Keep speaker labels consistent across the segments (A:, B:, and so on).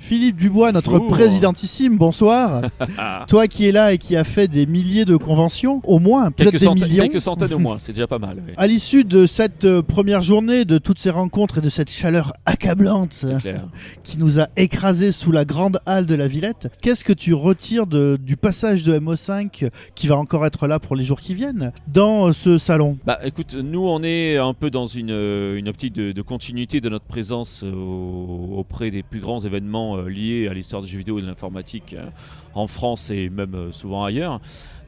A: Philippe Dubois, notre
B: Bonjour.
A: présidentissime, bonsoir. Toi qui es là et qui a fait des milliers de conventions, au moins, peut-être
B: quelques,
A: des
B: centaines,
A: millions.
B: quelques centaines au moins, c'est déjà pas mal. oui.
A: À l'issue de cette euh, première journée, de toutes ces rencontres et de cette chaleur accablante
B: clair.
A: qui nous a écrasés sous la grande halle de la Villette, qu'est-ce que tu retires de- du passage de MO5 euh, qui va encore être là pour les jours qui viennent dans euh, ce salon?
B: Bah écoute, nous on est un peu dans une, euh, une optique de, de continuité de notre présence au- auprès des plus grands événements euh, liés à l'histoire du jeu vidéo et de l'informatique euh, en France et même euh, souvent ailleurs.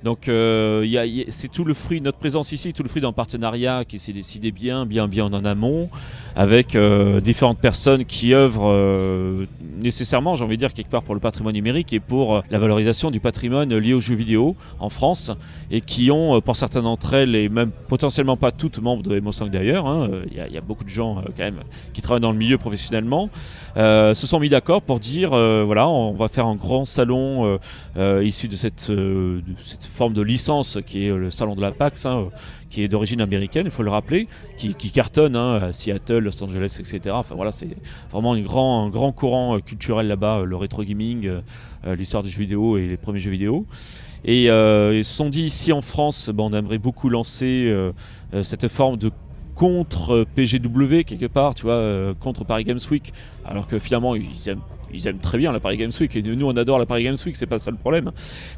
B: Donc euh, y a- c'est tout le fruit, notre présence ici, tout le fruit d'un partenariat qui s'est décidé bien, bien, bien en amont, avec euh, différentes personnes qui œuvrent euh, nécessairement, j'ai envie de dire, quelque part pour le patrimoine numérique et pour la valorisation du patrimoine lié aux jeux vidéo en France et qui ont, pour certaines d'entre elles, et même potentiellement pas toutes membres de MO5 d'ailleurs, hein, il y, a- beaucoup de gens quand même qui travaillent dans le milieu professionnellement, se sont mis d'accord pour dire voilà, on va faire un grand salon issu de cette forme de licence qui est euh, le salon de la PAX, hein, euh, qui est d'origine américaine, il faut le rappeler, qui, cartonne hein, à Seattle, Los Angeles, etc. Enfin voilà, c'est vraiment une grand, un grand courant euh, culturel là-bas, le rétro gaming, l'histoire du jeu vidéo et les premiers jeux vidéo. Et ils se sont dit ici en France, ben, on aimerait beaucoup lancer cette forme de contre PGW quelque part, tu vois, contre Paris Games Week, alors que finalement ils aiment, ils aiment très bien la Paris Games Week et nous on adore la Paris Games Week, c'est pas ça le problème.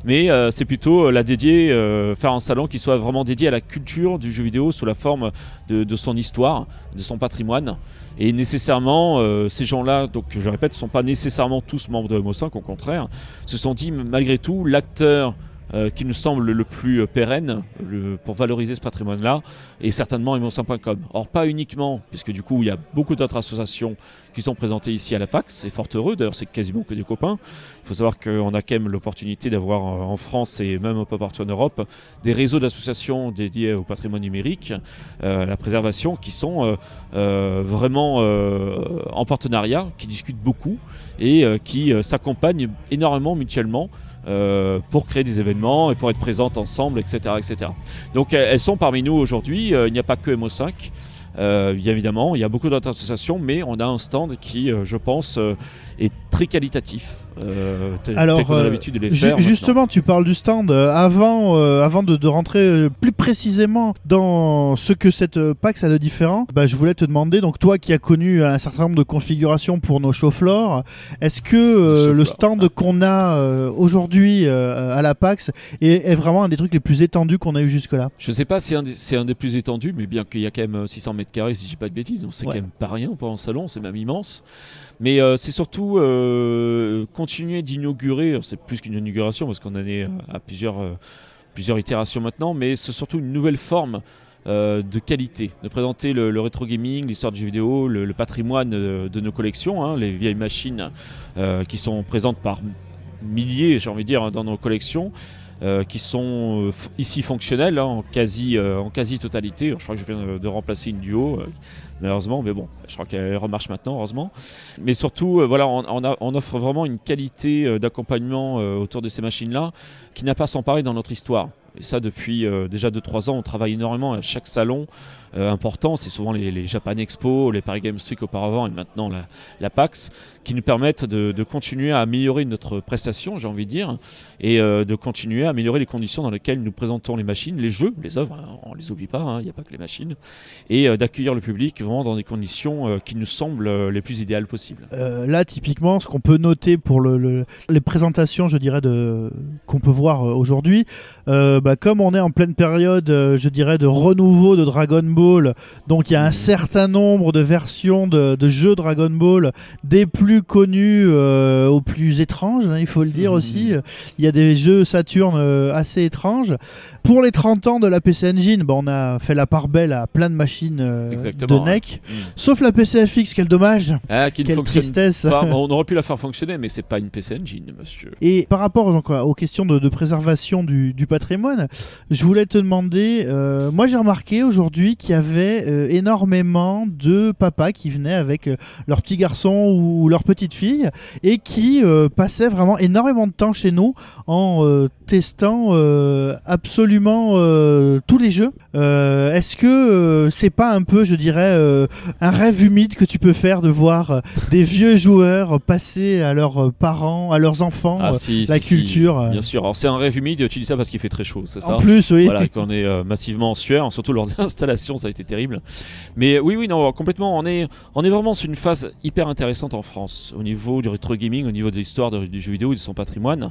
B: Mais euh, c'est plutôt euh, la dédier, euh, faire un salon qui soit vraiment dédié à la culture du jeu vidéo sous la forme de, son histoire, de son patrimoine. Et nécessairement, ces gens-là, donc je répète, ne sont pas nécessairement tous membres de MO5, au contraire, se sont dit malgré tout l'acteur euh, qui nous semble le plus euh, pérenne pour valoriser ce patrimoine-là est certainement MO5.com. Or pas uniquement, puisque du coup il y a beaucoup d'autres associations qui sont présentées ici à la PAX, c'est fort heureux, d'ailleurs c'est quasiment que des copains. Il faut savoir qu'on a quand même l'opportunité d'avoir euh, en France et même un peu partout en Europe des réseaux d'associations dédiés au patrimoine numérique, à la préservation, qui sont vraiment en partenariat, qui discutent beaucoup et qui s'accompagnent énormément mutuellement euh, pour créer des événements et pour être présentes ensemble, etc. etc. Donc elles sont parmi nous aujourd'hui, Euh, il n'y a pas que MO5. Euh, bien évidemment, il y a beaucoup d'autres associations, mais on a un stand qui, je pense, est très qualitatif. Euh,
A: Alors,
B: a
A: euh,
B: l'habitude de les
A: Ju-
B: faire. maintenant.
A: justement, tu parles du stand. Euh, avant, euh, avant de, de rentrer euh, plus précisément dans ce que cette PAX a de différent, bah, je voulais te demander, donc toi qui as connu un certain nombre de configurations pour nos show floors, est-ce que le stand qu'on a aujourd'hui à la PAX est, est vraiment un des trucs les plus étendus qu'on a eu jusque-là?
B: Je sais pas si c'est un, un des plus étendus, mais bien qu'il y a quand même euh, 600 mètres carrés, si je dis pas de bêtises, donc c'est
A: Ouais.
B: quand même pas rien pour un salon, c'est même immense. Mais c'est surtout continuer d'inaugurer, c'est plus qu'une inauguration parce qu'on en est euh, à plusieurs, euh, plusieurs itérations maintenant, mais c'est surtout une nouvelle forme euh, de qualité, de présenter le, le rétro gaming, l'histoire du jeu vidéo, le, patrimoine de nos collections, hein, les vieilles machines qui sont présentes par milliers, j'ai envie de dire, hein, dans nos collections. qui sont ici fonctionnelles hein, en quasi en quasi totalité. Je crois que je viens de, remplacer une duo malheureusement, mais bon, je crois qu'elle remarche maintenant heureusement. Mais surtout, euh, voilà, on, offre vraiment une qualité euh, d'accompagnement euh, autour de ces machines-là qui n'a pas son pareil dans notre histoire. Et ça, depuis déjà 2-3 ans, on travaille énormément à chaque salon euh, important. C'est souvent les, Japan Expo, les Paris Games Week auparavant et maintenant la, PAX, qui nous permettent de, continuer à améliorer notre prestation, j'ai envie de dire, et euh, de continuer à améliorer les conditions dans lesquelles nous présentons les machines, les jeux, les œuvres, hein, on les oublie pas, hein, il n'y a pas que les machines, et euh, d'accueillir le public vraiment dans des conditions qui nous semblent les plus idéales possibles.
A: Là, typiquement, ce qu'on peut noter pour le, le- les présentations, je dirais, qu'on peut voir aujourd'hui, bah, comme on est en pleine période, je dirais, de renouveau de Dragon Ball, donc il y a un certain nombre de versions de, de jeux Dragon Ball, des plus connus euh, aux plus étranges, hein, il faut le dire aussi. Il y a des jeux Saturn euh, assez étranges. Pour les 30 ans de la PC Engine, bah, on a fait la part belle à plein de machines euh, de NEC,
B: Mm.
A: sauf la PCFX, quel dommage,
B: Ah, qui
A: quelle tristesse.
B: pas. On aurait pu la faire fonctionner, mais c'est pas une PC Engine, monsieur.
A: Et par rapport donc, aux questions de, de préservation du, du patrimoine, je voulais te demander, moi j'ai remarqué aujourd'hui qu'il y avait euh, énormément de papas qui venaient avec euh, leur petit garçon ou, leur petite fille et qui euh, passaient vraiment énormément de temps chez nous en euh, testant absolument tous les jeux. Est-ce que c'est pas un peu, je dirais, un rêve humide que tu peux faire de voir des vieux joueurs passer à leurs parents, à leurs enfants
B: Ah, si,
A: la
B: si,
A: culture.
B: Bien sûr. Alors c'est un rêve humide. Tu dis ça parce qu'il fait très chaud, c'est ça
A: En plus, oui.
B: Voilà, qu'on est massivement en sueur, surtout lors de l'installation, ça a été terrible. Mais oui, oui, non, complètement. On est, on est vraiment sur une phase hyper intéressante en France au niveau du rétro gaming, au niveau de l'histoire du jeu vidéo et de son patrimoine,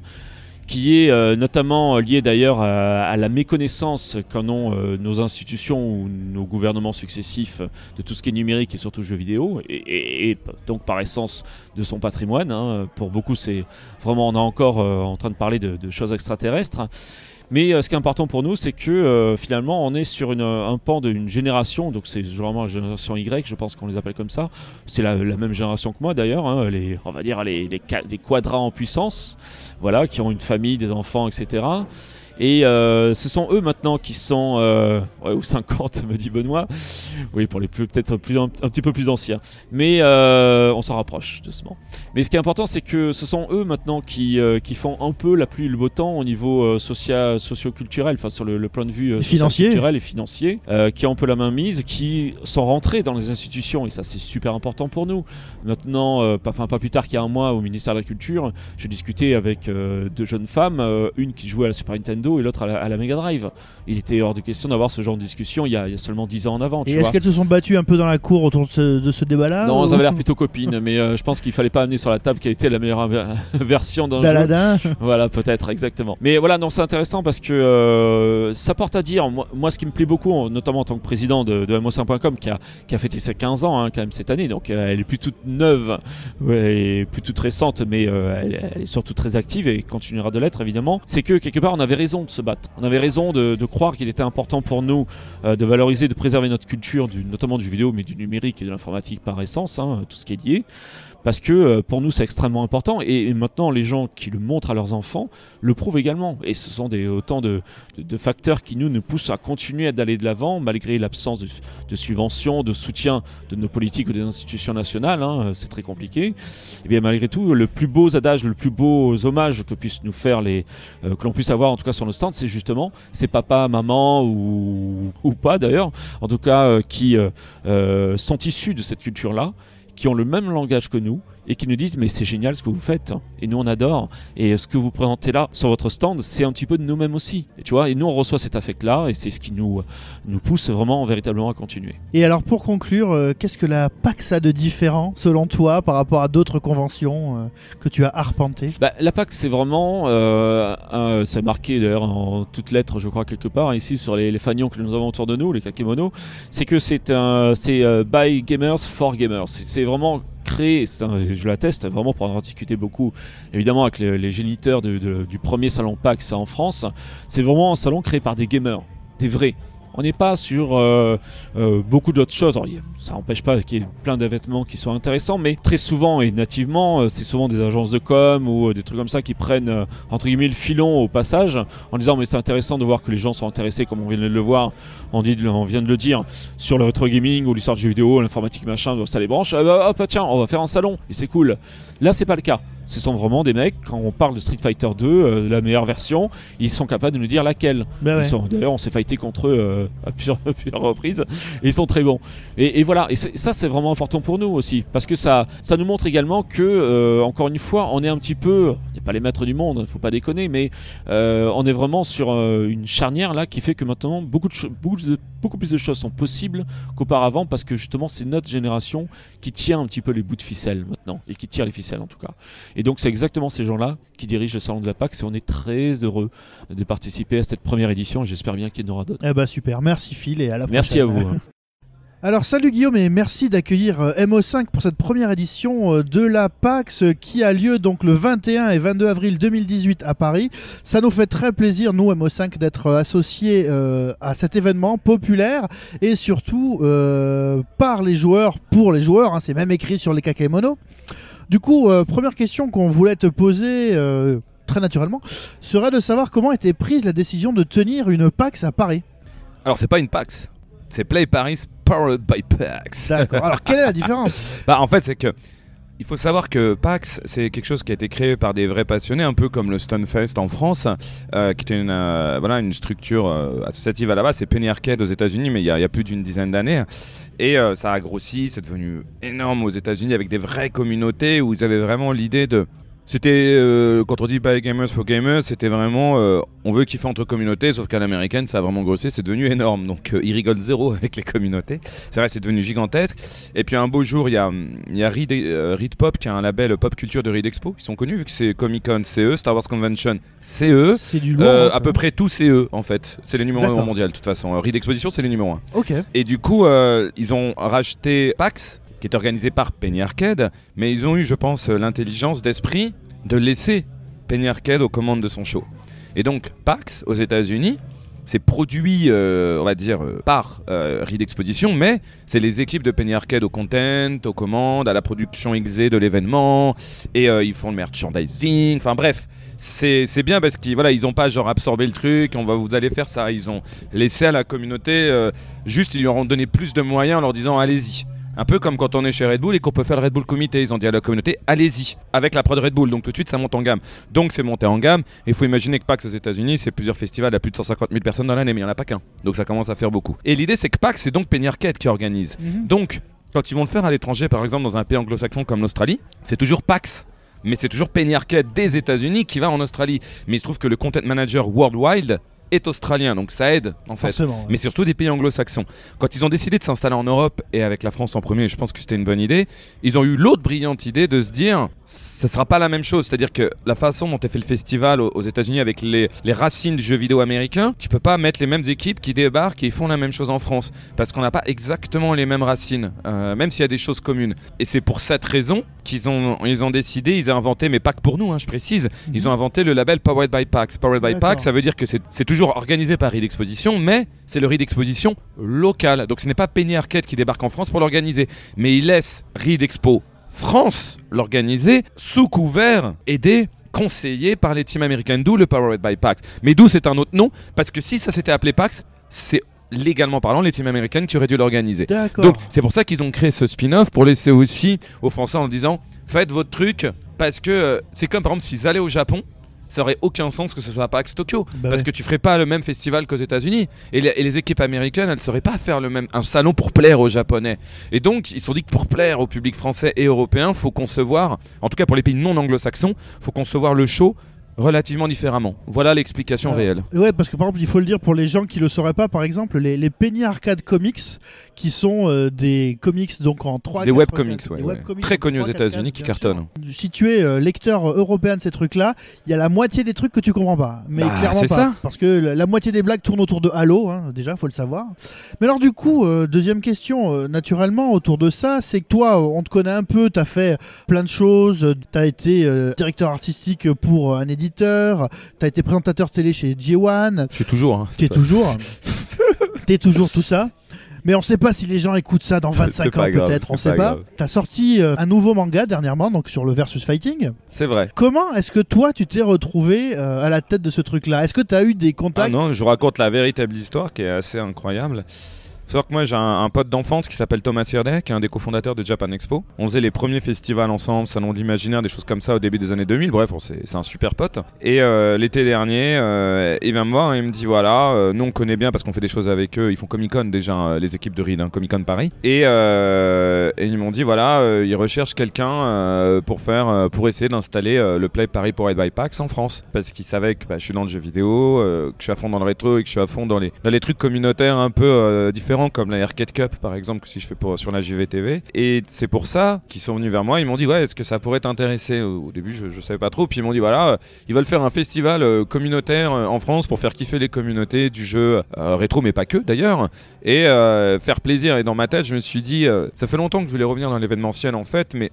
B: qui est euh, notamment lié d'ailleurs à, la méconnaissance qu'en ont euh, nos institutions ou nos gouvernements successifs de tout ce qui est numérique et surtout jeux vidéo, et, donc par essence de son patrimoine. hein. Pour beaucoup, c'est vraiment, on est encore euh, en train de parler de choses extraterrestres. Mais euh, ce qui est important pour nous, c'est que euh, finalement, on est sur une, un pan d'une génération, donc c'est vraiment la génération Y, je pense qu'on les appelle comme ça. C'est la, même génération que moi d'ailleurs, hein, les, on va dire les, les, les quadras en puissance, voilà, qui ont une famille, des enfants, etc. Et euh, ce sont eux maintenant qui sont, euh, ouais, ou 50, me dit Benoît, oui, pour les plus peut-être plus, un, un petit peu plus anciens. Mais euh, on s'en rapproche doucement. Mais ce qui est important, c'est que ce sont eux maintenant qui, euh, qui font un peu la pluie et le beau temps au niveau euh, socia- socio-culturel, enfin sur le, le plan de vue euh,
A: Et financier.
B: culturel et financier, qui ont un peu la main mise, qui sont rentrés dans les institutions, et ça c'est super important pour nous. Maintenant, pas, enfin, pas plus tard qu'il y a un mois au ministère de la Culture, je discutais avec deux jeunes femmes, une qui jouait à la Super Nintendo et l'autre à la, Mega Drive. Il était hors de question d'avoir ce genre de discussion il y a, il y a seulement 10 ans en avant. Tu
A: Et est-ce qu'elles se sont battues un peu dans la cour autour de ce, débat-là
B: Non,
A: ou-
B: elles avaient l'air plutôt copines, mais euh, je pense qu'il fallait pas amener sur la table quelle était la meilleure ver- version d'un jeu. Voilà, peut-être, exactement. Mais voilà, non, c'est intéressant parce que euh, ça porte à dire, moi, moi, ce qui me plaît beaucoup, en- notamment en tant que président de, de MO5.com, qui a, qui a fêté ses 15 ans hein, quand même cette année, donc euh, elle est plus toute neuve, ouais, et plus toute récente, mais elle, elle est surtout très active et continuera de l'être évidemment, c'est que quelque part on avait raison de se battre. On avait raison de, croire qu'il était important pour nous euh, de valoriser, de préserver notre culture, notamment du vidéo, mais du numérique et de l'informatique par essence, hein, tout ce qui est lié parce que euh, pour nous c'est extrêmement important. Et, maintenant les gens qui le montrent à leurs enfants le prouvent également. Et ce sont des, autant de, de- facteurs qui nous nous poussent à continuer d'aller de l'avant malgré l'absence de, de subventions, de soutien de nos politiques ou des institutions nationales, hein, euh, c'est très compliqué. Et bien malgré tout, le plus beau adage, le plus beau hommage que puissent nous faire les, euh, que l'on puisse avoir en tout cas sur nos stands, c'est justement ces papas, mamans ou, ou pas d'ailleurs, en tout cas euh, qui euh, euh, sont issus de cette culture-là qui ont le même langage que nous et qui nous disent mais c'est génial ce que vous faites et nous on adore et ce que vous présentez là sur votre stand c'est un petit peu de nous-mêmes aussi. Et tu vois et nous on reçoit cet affect là et c'est ce qui nous nous pousse vraiment véritablement à continuer.
A: Et alors pour conclure, euh, qu'est-ce que la PAX a de différent selon toi par rapport à d'autres conventions euh, que tu as arpentées?
B: Bah, la PAX c'est vraiment euh, un- c'est marqué d'ailleurs en toutes lettres je crois quelque part ici sur les, les fanions que nous avons autour de nous les kakemono c'est que c'est un c'est euh, by gamers for gamers. C'est vraiment créé, un- je l'atteste vraiment pour en discuter beaucoup, évidemment avec les, géniteurs du premier salon PAX en France, c'est vraiment un salon créé par des gamers, des vrais. On n'est pas sur euh, euh, beaucoup d'autres choses. Ça n'empêche pas qu'il y ait plein d'événements qui sont intéressants, mais très souvent et nativement, euh, c'est souvent des agences de com ou des trucs comme ça qui prennent entre guillemets le filon au passage en disant mais c'est intéressant de voir que les gens sont intéressés, comme on vient de le voir, on, dit, on vient de le dire, sur le rétro gaming ou l'histoire du jeu vidéo, l'informatique machin, ça les branche. Ah bah, hop, tiens, on va faire un salon et c'est cool. Là, c'est pas le cas. Ce sont vraiment des mecs, quand on parle de Street Fighter 2, euh, la meilleure version, ils sont capables de nous dire laquelle.
A: Bah ouais.
B: D'ailleurs, on s'est fighté contre eux euh, à, plusieurs, à plusieurs reprises et ils sont très bons. Et, et voilà, et ça c'est vraiment important pour nous aussi parce que ça, ça nous montre également que, euh, encore une fois, on est un petit peu, on n'est pas les maîtres du monde, faut pas déconner, mais on est vraiment sur une charnière là qui fait que maintenant beaucoup, de beaucoup, de- beaucoup plus de choses sont possibles qu'auparavant parce que justement c'est notre génération qui tient un petit peu les bouts de ficelle maintenant et qui tire les ficelles en tout cas. Et donc c'est exactement ces gens-là qui dirigent le salon de la PAX et on est très heureux de participer à cette première édition et j'espère bien qu'il y en aura d'autres.
A: Eh bah super, merci Phil et à la
B: Merci à
A: prochaine.
B: vous.
A: Alors salut Guillaume et merci d'accueillir euh, MO5 pour cette première édition euh, de la PAX qui a lieu donc le 21 et 22 avril 2018 à Paris. Ça nous fait très plaisir nous MO5 d'être euh, associés euh, à cet événement populaire et surtout euh, par les joueurs pour les joueurs. hein, C'est même écrit sur les kakemono. Du coup, euh, première question qu'on voulait te poser euh, très naturellement serait de savoir comment était prise la décision de tenir une PAX à Paris.
C: Alors c'est pas une PAX, c'est Play Paris Powered by PAX.
A: D'accord. Alors quelle est la différence?
C: Bah en fait c'est que il faut savoir que PAX, c'est quelque chose qui a été créé par des vrais passionnés, un peu comme le Stunfest en France, euh, qui était une, euh, voilà, une structure euh, associative à la base. C'est Penny Arcade aux États-Unis, mais il y, a plus d'une dizaine d'années. Et ça a grossi, c'est devenu énorme aux États-Unis avec des vraies communautés où ils avaient vraiment l'idée de c'était, euh, quand on dit by gamers for gamers, c'était vraiment, euh, on veut kiffer entre communautés, sauf qu'à l'américaine, ça a vraiment grossi, c'est devenu énorme. Donc, euh, ils rigolent zéro avec les communautés. C'est vrai, c'est devenu gigantesque. Et puis, un beau jour, il y a, y a Reed, Pop, qui a un label pop culture de Reed Expo. Ils sont connus, vu que c'est Comic Con, CE, Star Wars Convention, CE.
A: C'est du lourd.
C: à peu près tout CE, en fait. C'est les numéros 1 mondial, de toute façon. Reed Exposition, c'est les numéros 1.
A: Ok.
C: Et du coup, ils ont racheté PAX qui est organisé par Penny Arcade, mais ils ont eu, je pense, l'intelligence d'esprit de laisser Penny Arcade aux commandes de son show. Et donc, PAX, aux États-Unis, c'est produit, euh, on va dire, euh, par euh, Reed Exposition, mais c'est les équipes de Penny Arcade au content, aux commandes, à la production XZ de l'événement, et ils font le merchandising, enfin bref. C'est bien parce qu'ils voilà, ils ont pas genre absorbé le truc, on va vous allez faire ça. Ils ont laissé à la communauté, juste ils lui ont donné plus de moyens en leur disant allez-y. Un peu comme quand on est chez Red Bull et qu'on peut faire le Red Bull Comité. Ils ont dit à la communauté, allez-y, avec la prod Red Bull. Donc tout de suite, ça monte en gamme. Donc c'est monté en gamme. Et il faut imaginer que PAX aux États-Unis, c'est plusieurs festivals à plus de 150 000 personnes dans l'année, mais il n'y en a pas qu'un. Donc ça commence à faire beaucoup. Et l'idée, c'est que PAX, c'est donc Penny Arcade qui organise. Mhm. Donc, quand ils vont le faire à l'étranger, par exemple dans un pays anglo-saxon comme l'Australie, c'est toujours PAX mais c'est toujours Penny Arcade des États-Unis qui va en Australie. Mais il se trouve que le content manager Worldwide est australien, donc ça aide en fait. Mais surtout des pays anglo-saxons. Quand ils ont décidé de s'installer en Europe et avec la France en premier, je pense que c'était une bonne idée, ils ont eu l'autre brillante idée de se dire ça sera pas la même chose. C'est-à-dire que la façon dont est fait le festival aux États-Unis avec les, les, racines du jeu vidéo américain, tu peux pas mettre les mêmes équipes qui débarquent et font la même chose en France parce qu'on n'a pas exactement les mêmes racines, euh, même s'il y a des choses communes. Et c'est pour cette raison qu'ils ont, ils ont décidé, ils ont inventé, mais pas que pour nous, hein, je précise, ils mhm. ont inventé le label Powered by PAX. Powered by PAX, ça veut dire que c'est toujours organisé par Reed Exposition, mais c'est le Reed Exposition local. Donc ce n'est pas Penny Arcade qui débarque en France pour l'organiser, mais il laisse Reed Expo France l'organiser sous couvert aidé conseillé par les teams américains, d'où le Powered by PAX. Mais d'où c'est un autre nom, parce que si ça s'était appelé PAX, c'est légalement parlant les teams américaines qui auraient dû l'organiser. Donc c'est pour ça qu'ils ont créé ce spin-off pour laisser aussi aux Français en disant faites votre truc parce que euh, c'est comme par exemple s'ils allaient au Japon ça aurait aucun sens que ce soit PAX Tokyo. Bah parce que tu ferais pas le même festival qu'aux États-Unis. Et, les équipes américaines, elles ne sauraient pas faire le même, un salon pour plaire aux Japonais. Et donc, ils se sont dit que pour plaire au public français et européen, faut concevoir, en tout cas pour les pays non anglo-saxons, faut concevoir le show relativement différemment. Voilà l'explication réelle.
A: Ouais, parce que par exemple, il faut le dire pour les gens qui le sauraient pas, par exemple, les, les Penny Arcade Comics, qui sont euh, des comics donc en 3
C: Des webcomics, ouais, très connus aux États-Unis qui cartonnent.
A: Si tu es euh, lecteur européen de ces trucs-là, il y a la moitié des trucs que tu comprends pas, mais bah, clairement pas, ça. parce que la, moitié des blagues tournent autour de Halo, hein, déjà, faut le savoir. Mais alors du coup, euh, deuxième question, naturellement autour de ça, c'est que toi, on te connaît un peu, tu as fait plein de choses, tu as été directeur artistique pour un éditeur éditeur, tu as été présentateur télé chez G1.
C: Je suis toujours. Hein,
A: tu es toujours. tu es toujours tout ça. Mais on sait pas si les gens écoutent ça dans 25 ans peut-être, on sait pas. Tu as sorti euh, un nouveau manga dernièrement donc sur le versus fighting.
C: C'est vrai.
A: Comment est-ce que toi tu t'es retrouvé euh, à la tête de ce truc là Est-ce que tu as eu des contacts?
C: Ah Non, je raconte la véritable histoire qui est assez incroyable. Sauf que moi j'ai un, pote d'enfance qui s'appelle Thomas Sirdek, qui est un des cofondateurs de Japan Expo. On faisait les premiers festivals ensemble, salon de l'imaginaire, des choses comme ça au début des années 2000. Bref, c'est un super pote. Et euh, l'été dernier, euh, il vient me voir et il me dit voilà, euh, nous on connaît bien parce qu'on fait des choses avec eux. Ils font Comic Con déjà, les équipes de Reed, hein, Comic Con Paris. Et, ils m'ont dit voilà, ils recherchent quelqu'un pour faire, pour essayer d'installer le Play Paris pour by Pax en France, parce qu'ils savaient que bah, je suis dans le jeu vidéo, que je suis à fond dans le rétro et que je suis à fond dans les, dans les trucs communautaires un peu différents comme la Arcade Cup par exemple, si je fais pour, sur la JVTV. Et c'est pour ça qu'ils sont venus vers moi. Ils m'ont dit ouais, est-ce que ça pourrait t'intéresser? Au début, je, je savais pas trop. Puis ils m'ont dit voilà, euh, ils veulent faire un festival euh, communautaire euh, en France pour faire kiffer les communautés du jeu rétro, mais pas que d'ailleurs, et faire plaisir. Et dans ma tête, je me suis dit, ça fait longtemps que je voulais revenir dans l'événementiel en fait, mais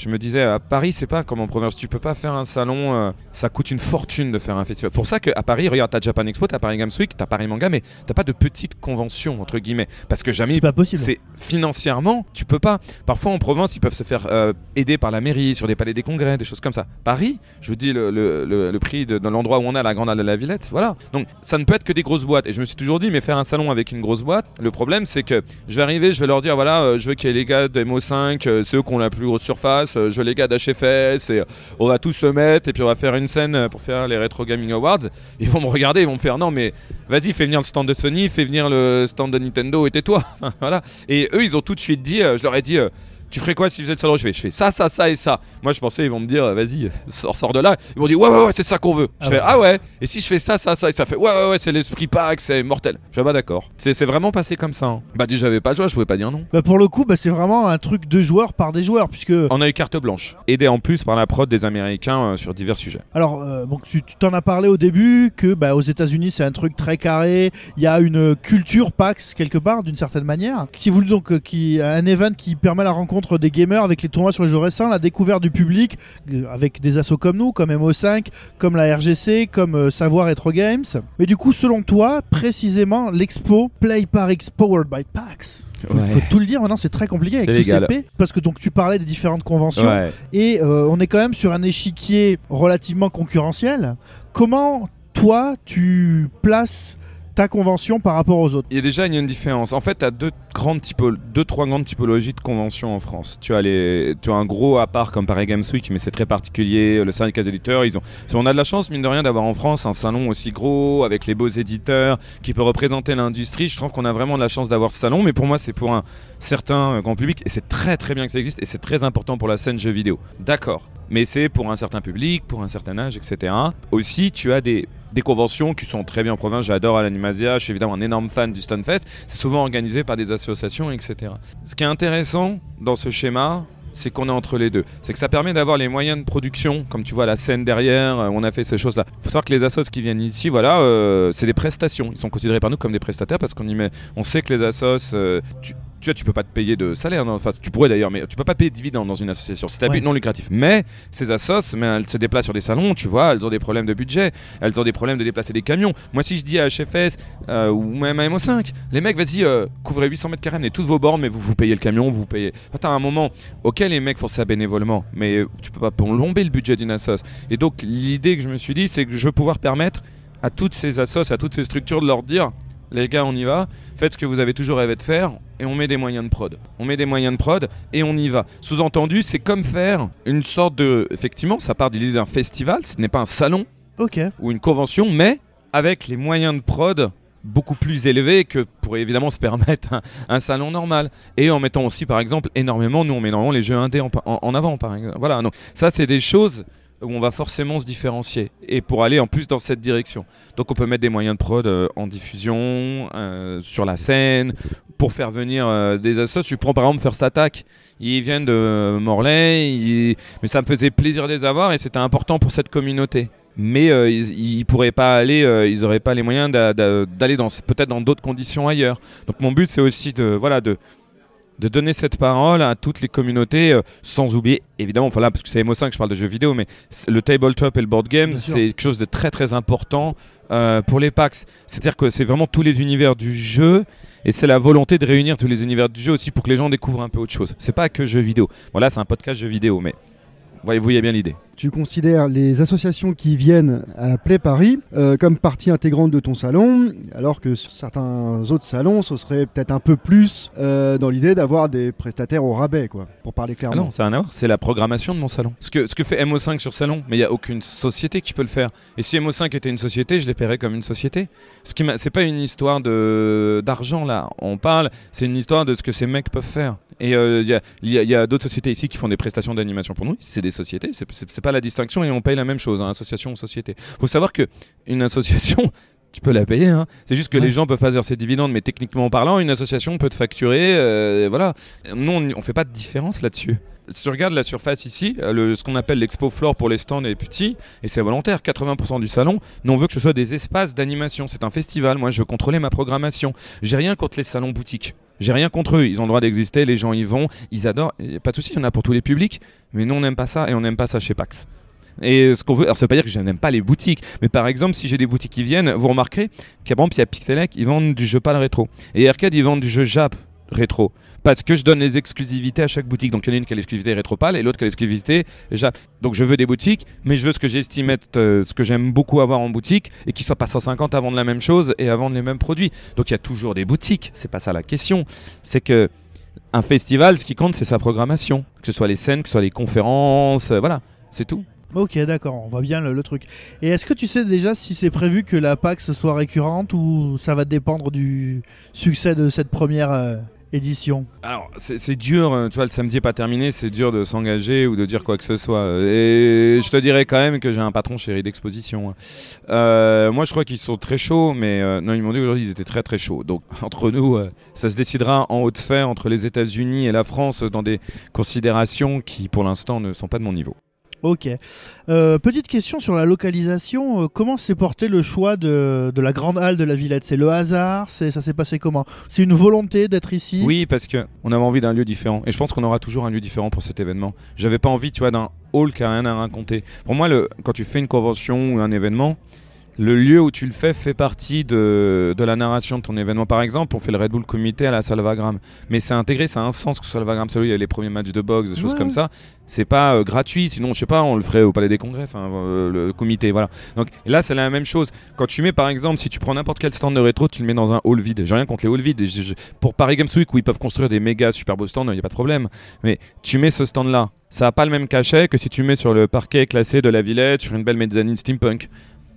C: je me disais à Paris c'est pas comme en province. Tu peux pas faire un salon euh, ça coûte une fortune de faire un festival. Pour ça qu'à Paris regarde t'as Japan Expo t'as Paris Games Week t'as Paris Manga mais t'as pas de petite convention entre guillemets. Parce que jamais
A: c'est pas possible.
C: c'est financièrement tu peux pas. Parfois en province ils peuvent se faire euh, aider par la mairie sur des palais des congrès des choses comme ça. Paris je vous dis le, le, prix de, dans l'endroit où on a la grande halle de la Villette voilà. Donc ça ne peut être que des grosses boîtes. Et je me suis toujours dit mais faire un salon avec une grosse boîte le problème c'est que je vais arriver je vais leur dire voilà euh, je veux qu'il y ait les gars de MO5 c'est eux qui ont la plus grosse surface Euh, je les gars d'HFS, et on va tous se mettre, et puis on va faire une scène euh, pour faire les Retro Gaming Awards. Ils vont me regarder, ils vont me faire non, mais vas-y, fais venir le stand de Sony, fais venir le stand de Nintendo, et tais-toi. voilà. Et eux, ils ont tout de suite dit, euh, je leur ai dit. Euh, tu ferais quoi si vous êtes salon Je fais, je fais ça, ça, ça et ça. Moi, je pensais, ils vont me dire, euh, vas-y, sors, sors de là. Ils m'ont dit, ouais, ouais, ouais, c'est ça qu'on veut. Je
A: Ah
C: fais,
A: ouais.
C: ah ouais. Et si je fais ça, ça, ça et ça fait, ouais, ouais, ouais, c'est l'esprit pack, c'est mortel. Je fais, bah d'accord. C'est c'est vraiment passé comme ça. hein. Bah, déjà, j'avais pas le choix, je pouvais pas dire non.
A: Bah pour le coup, bah, c'est vraiment un truc de joueur par des joueurs, puisque
C: On a eu carte blanche. Aidé en plus par la prod des Américains euh, sur divers sujets.
A: Alors, euh, bon, tu tu t'en as parlé au début que bah, aux États-Unis c'est un truc très carré. Il y a une culture PAX quelque part, d'une certaine manière. Si vous voulez donc, euh, qui un event qui permet la rencontre des gamers avec les tournois sur les jeux récents, la découverte du public euh, avec des assos comme nous, comme MO5, comme la RGC, comme euh, Savoir Retro Games. Mais du coup, selon toi, précisément l'expo Play par X Powered by PAX. Faut, faut tout le dire maintenant, c'est très compliqué avec. TCP parce que donc tu parlais des différentes conventions
C: Ouais.
A: et euh, on est quand même sur un échiquier relativement concurrentiel. Comment toi tu places ta convention par rapport aux autres
C: Il y a déjà une différence. En fait, tu as deux, grandes typo- deux, trois grandes typologies de conventions en France. Tu as, les, tu as un gros à part comme Paris Games Week, mais c'est très particulier. Le syndicat des éditeurs, ils ont. si on a de la chance, mine de rien, d'avoir en France un salon aussi gros, avec les beaux éditeurs, qui peut représenter l'industrie. Je trouve qu'on a vraiment de la chance d'avoir ce salon, mais pour moi, c'est pour un certain euh, grand public, et c'est très très bien que ça existe, et c'est très important pour la scène jeux vidéo. D'accord. Mais c'est pour un certain public, pour un certain âge, etc. Aussi, tu as des des conventions qui sont très bien en province. J'adore à l'Animasia. Je suis évidemment un énorme fan du Stunfest. C'est souvent organisé par des associations, etc. Ce qui est intéressant dans ce schéma, c'est qu'on est entre les deux. C'est que ça permet d'avoir les moyens de production, comme tu vois la scène derrière, euh, on a fait ces choses-là. Il faut savoir que les assos qui viennent ici, voilà, euh, c'est des prestations. Ils sont considérés par nous comme des prestataires parce qu'on y met, on sait que les assos, euh, tu, tu vois, tu peux pas te payer de salaire, non enfin, tu pourrais d'ailleurs, mais tu peux pas payer de dividendes dans une association. C'est un
A: Ouais.
C: but non lucratif. Mais ces assos, mais elles se déplacent sur des salons, tu vois, elles ont des problèmes de budget, elles ont des problèmes de déplacer des camions. Moi, si je dis à HFS euh, ou même à MO5, les mecs, vas-y, euh, couvrez 800 mètres carrés, amenez toutes vos bornes, mais vous vous payez le camion, vous payez. Enfin, à un moment, ok, les mecs font ça bénévolement, mais euh, tu peux pas plomber le budget d'une assos. Et donc, l'idée que je me suis dit, c'est que je veux pouvoir permettre à toutes ces assos, à toutes ces structures de leur dire, les gars, on y va, faites ce que vous avez toujours rêvé de faire, et on met des moyens de prod. On met des moyens de prod, et on y va. Sous-entendu, c'est comme faire une sorte de... Effectivement, ça part de l'idée d'un festival, ce n'est pas un salon,
A: Ok.
C: ou une convention, mais avec les moyens de prod beaucoup plus élevés que pourrait évidemment se permettre un, salon normal. Et en mettant aussi, par exemple, énormément, nous on met énormément les jeux indés en, en- avant, par exemple. Voilà, donc ça c'est des choses où on va forcément se différencier et pour aller en plus dans cette direction. Donc on peut mettre des moyens de prod euh, en diffusion, euh, sur la scène, pour faire venir euh, des assos. Je prends par exemple First Attack, ils viennent de Morlaix, mais ça me faisait plaisir de les avoir et c'était important pour cette communauté. Mais euh, ils, ils pourraient pas aller, euh, ils auraient pas les moyens d'a- d'a- d'aller dans peut-être dans d'autres conditions ailleurs. Donc mon but c'est aussi de voilà de de donner cette parole à toutes les communautés, euh, sans oublier, évidemment, enfin là, parce que c'est MO5 que je parle de jeux vidéo, mais le tabletop et le board game, c'est quelque chose de très très important euh, pour les PAX. C'est-à-dire que c'est vraiment tous les univers du jeu, et c'est la volonté de réunir tous les univers du jeu aussi pour que les gens découvrent un peu autre chose. C'est pas que jeux vidéo. Voilà, c'est un podcast jeux vidéo, mais voyez-vous, il y a bien l'idée.
D: Tu considères les associations qui viennent à la Play Paris euh, comme partie intégrante de ton salon, alors que sur certains autres salons, ce serait peut-être un peu plus euh, dans l'idée d'avoir des prestataires au rabais, quoi, pour parler
C: Ah
D: clairement.
C: non, ça n'a rien à voir. C'est la programmation de mon salon. Ce que, ce que fait MO5 sur salon, mais il n'y a aucune société qui peut le faire. Et si MO5 était une société, je les paierais comme une société. Ce qui c'est pas une histoire de d'argent là. On parle, c'est une histoire de ce que ces mecs peuvent faire. Et euh, il y a, y a- il y a d'autres sociétés ici qui font des prestations d'animation pour nous. C'est des sociétés. C'est- c'est pas la distinction et on paye la même chose, hein, association ou société. Faut savoir que une association. Tu peux la payer, hein. c'est juste que
A: Ouais.
C: les gens peuvent pas verser de dividendes, mais techniquement parlant, une association peut te facturer, euh, voilà. Nous, on, on fait pas de différence là-dessus. Si tu regardes la surface ici, euh, le, ce qu'on appelle l'expo floor pour les stands est petit, et c'est volontaire, 80% du salon, nous on veut que ce soit des espaces d'animation, c'est un festival, moi je veux contrôler ma programmation. J'ai rien contre les salons boutiques, j'ai rien contre eux, ils ont le droit d'exister, les gens y vont, ils adorent, pas de souci, il y en a pour tous les publics, mais nous on n'aime pas ça, et on n'aime pas ça chez Pax. Et ce qu'on veut, alors ça veut pas dire que je n'aime pas les boutiques, mais par exemple, si j'ai des boutiques qui viennent, vous remarquerez qu'à exemple, il y a Pixelec, ils vendent du jeu pas rétro. Et Arcade, ils vendent du jeu Jap rétro. Parce que je donne les exclusivités à chaque boutique. Donc il y en a une qui a l'exclusivité rétropale et l'autre qui a l'exclusivité. Donc je veux des boutiques, mais je veux ce que j'estime être euh, ce que j'aime beaucoup avoir en boutique et qui soit pas 150 à vendre la même chose et à vendre les mêmes produits. Donc il y a toujours des boutiques, c'est pas ça la question. C'est que Un festival, ce qui compte, c'est sa programmation. Que ce soit les scènes, que ce soit les conférences, euh, voilà, c'est tout.
A: Ok, d'accord, on voit bien le, le truc. Et est-ce que tu sais déjà si c'est prévu que la PAX soit récurrente ou ça va dépendre du succès de cette première euh, édition
C: Alors, c'est dur, euh, tu vois, le samedi est pas terminé, c'est dur de s'engager ou de dire quoi que ce soit. Et je te dirais quand même que j'ai un patron chéri d'exposition. Euh, moi, je crois qu'ils sont très chauds, mais euh, non, ils m'ont dit aujourd'hui ils étaient très très chauds. Donc, entre nous, euh, ça se décidera en haute sphère entre les États-Unis et la France dans des considérations qui, pour l'instant, ne sont pas de mon niveau.
A: Ok. Euh, petite question sur la localisation. Euh, comment s'est porté le choix de, la grande halle de la Villette? C'est le hasard? C'est Ça s'est passé comment? C'est une volonté d'être ici?
C: Oui, parce que on avait envie d'un lieu différent. Et je pense qu'on aura toujours un lieu différent pour cet événement. J'avais pas envie, tu vois, d'un hall qui a rien à raconter. Pour moi, le, quand tu fais une convention ou un événement, le lieu où tu le fais fait partie de, de la narration de ton événement. Par exemple, on fait le Red Bull Comité à la Salvagram. Mais c'est intégré, ça a un sens que Salvagram. C'est là où il y a les premiers matchs de boxe, des choses comme ça. C'est pas euh, gratuit, sinon, je sais pas, on le ferait au Palais des Congrès, euh, le comité, voilà. Donc là, c'est la même chose. Quand tu mets, par exemple, si tu prends n'importe quel stand de rétro, tu le mets dans un hall vide. J'ai rien contre les halls vides. Je- pour Paris Games Week, où ils peuvent construire des méga super beaux stands, il n'y a pas de problème. Mais tu mets ce stand-là, ça n'a pas le même cachet que si tu mets sur le parquet classé de la Villette, sur une belle mezzanine steampunk.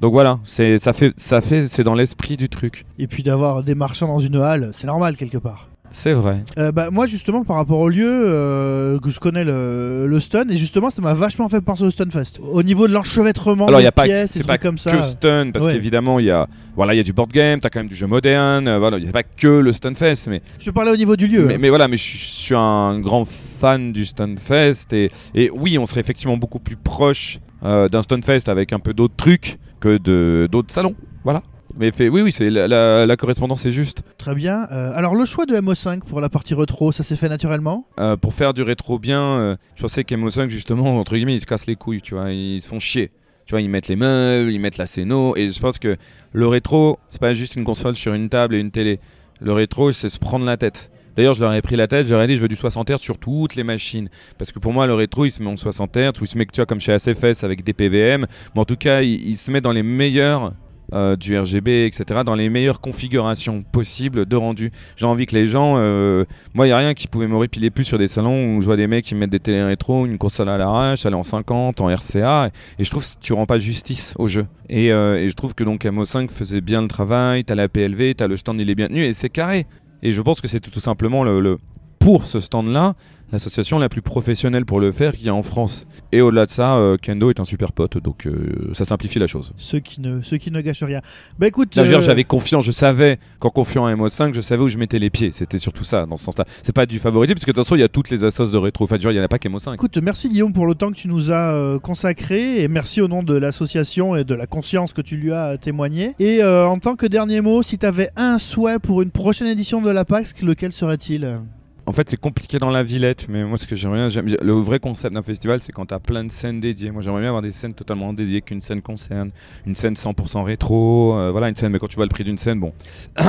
C: Donc voilà, c'est ça fait ça fait c'est dans l'esprit du truc.
A: Et puis d'avoir des marchands dans une halle, c'est normal quelque part.
C: C'est vrai.
A: Euh, bah, moi justement par rapport au lieu euh, que je connais le, le stun et justement ça m'a vachement fait penser au Stunfest au niveau de l'enchevêtrement
C: Alors il
A: des
C: y a pas
A: pièces
C: c'est pas
A: comme ça
C: que stun parce
A: Ouais.
C: qu'évidemment il y a voilà il y a du board game, t'as quand même du jeu moderne, euh, voilà il y a pas que le Stunfest mais
A: je parlais au niveau du lieu
C: mais, mais voilà mais je suis- je suis un grand fan du Stunfest et et oui on serait effectivement beaucoup plus proche d'un Stunfest avec un peu d'autres trucs que de d'autres salons. Voilà. Mais fait, oui, oui, c'est la, la- la correspondance est juste.
A: très bien Euh, alors le choix de MO5 pour la partie retro ça s'est fait naturellement?
C: Euh, pour faire du rétro bien, euh, je pensais qu'Emo5 justement, entre guillemets, ils se cassent les couilles, tu vois, ils se font chier. Tu vois, ils mettent les meubles, ils mettent la scéno, et je pense que le rétro, c'est pas juste une console sur une table et une télé. Le rétro, c'est se prendre la tête. D'ailleurs, je leur ai pris la tête, j'aurais dit je veux du 60 Hz sur toutes les machines. Parce que pour moi, le rétro, il se met en 60 Hz, ou il se met, tu vois, comme chez ACFS avec des PVM. Mais en tout cas, il, se met dans les meilleurs euh, du RGB, etc., dans les meilleures configurations possibles de rendu. J'ai envie que les gens. euh, moi, il n'y a rien qui pouvait m'horripiler plus sur des salons où je vois des mecs qui mettent des télé rétro, une console à l'arrache, aller en 50, en RCA. Et je trouve que tu rends pas justice au jeu. Et, euh, je trouve que donc MO5 faisait bien le travail, t'as la PLV, t'as le stand, il est bien tenu et c'est carré. Et je pense que c'est tout, simplement le, le- pour ce stand-là, l'association la plus professionnelle pour le faire qu'il y a en France. Et au-delà de ça, euh, Kendo est un super pote, donc euh, ça simplifie la chose.
A: ceux qui ne ceux qui ne gâchent rien bah écoute
C: Là, je veux dire,
A: euh,
C: j'avais confiance, je savais qu'en confiant à MO5, je savais où je mettais les pieds. C'était surtout ça, dans ce sens-là. C'est pas du favoritisme, parce que de toute façon, il y a toutes les assos de rétro. Enfin, il n'y en a pas qu'MO5.
A: Écoute, merci Guillaume pour le temps que tu nous as consacré et merci au nom de l'association et de la conscience que tu lui as témoigné. Et en tant que dernier mot, si tu avais un souhait pour une prochaine édition de la PAX, lequel serait-il?
C: En fait, c'est compliqué dans la Villette, mais moi, ce que j'aimerais bien, le vrai concept d'un festival, c'est quand t'as plein de scènes dédiées. Moi, j'aimerais bien avoir des scènes totalement dédiées qu'une scène concerne, une scène 100% rétro, euh, voilà, une scène. Mais quand tu vois le prix d'une scène, bon,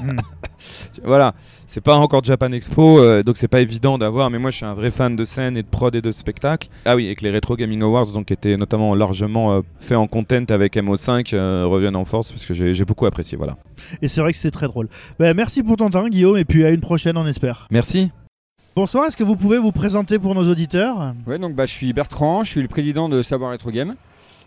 A: Hmm.
C: voilà, c'est pas encore Japan Expo, euh, donc c'est pas évident d'avoir. Mais moi, je suis un vrai fan de scène et de prod et de spectacle. Ah oui, et que les Retro Gaming Awards, donc étaient notamment largement euh, faits en content avec MO5, euh, reviennent en force parce que j'ai j'ai beaucoup apprécié. Voilà.
A: Et c'est vrai que c'était très drôle. Bah, merci pour ton temps Guillaume et puis à une prochaine on espère.
C: Merci.
A: Bonsoir, est-ce que vous pouvez vous présenter pour nos auditeurs?
E: Ouais, donc bah, je suis Bertrand, je suis le président de Savoir Retro Game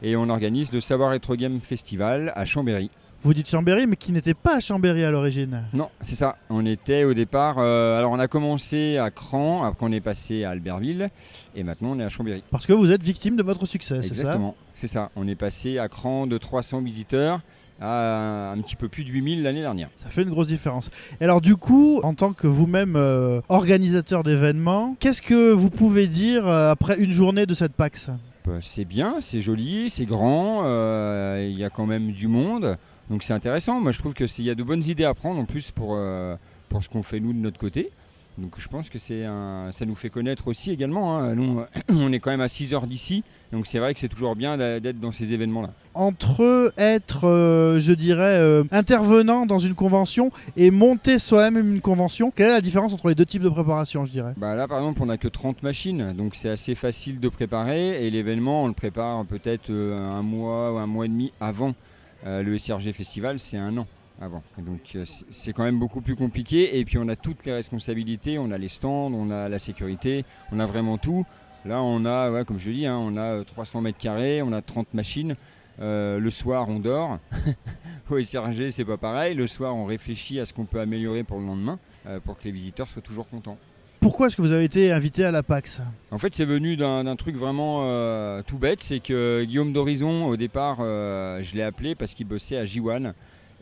E: et on organise le Savoir Retro Game Festival à Chambéry.
A: Vous dites Chambéry mais qui n'était pas à Chambéry à l'origine.
E: Non, c'est ça. On était au départ. euh, alors on a commencé à Cran, après on est passé à Albertville et maintenant on est à Chambéry.
A: Parce que vous êtes victime de votre succès, c'est ça
E: Exactement, c'est ça. On est passé à Cran de 300 visiteurs à un petit peu plus de 8000 l'année dernière.
A: Ça fait une grosse différence. Et alors du coup, en tant que vous-même euh, organisateur d'événements, qu'est-ce que vous pouvez dire euh, après une journée de cette PAX?
E: Euh, C'est bien, c'est joli, c'est grand, euh, il y a quand même du monde, donc c'est intéressant. Moi je trouve qu'il y a de bonnes idées à prendre en plus pour, euh, pour ce qu'on fait nous de notre côté. Donc je pense que c'est un, ça nous fait connaître aussi également. hein. Nous, on est quand même à 6 heures d'ici, donc c'est vrai que c'est toujours bien d'être dans ces événements-là.
A: Entre être, euh, je dirais, euh, intervenant dans une convention et monter soi-même une convention, quelle est la différence entre les deux types de préparation, je dirais?
E: Bah là par exemple on n'a que 30 machines, donc c'est assez facile de préparer et l'événement on le prépare peut-être un mois ou un mois et demi avant. Euh, le SRG Festival c'est un an. avant. Donc euh, c'est- quand même beaucoup plus compliqué. Et puis on a toutes les responsabilités, on a les stands, on a la sécurité, on a vraiment tout. Là on a, comme je dis, hein, on a euh, 300 mètres carrés, on a 30 machines. Euh, le soir on dort. Au SRG c'est pas pareil. Le soir on réfléchit à ce qu'on peut améliorer pour le lendemain euh, pour que les visiteurs soient toujours contents.
A: Pourquoi est-ce que vous avez été invité à la PAX?
E: En fait, c'est venu d'un truc vraiment euh, tout bête, c'est que Guillaume d'Horizon, au départ, euh, je l'ai appelé parce qu'il bossait à J1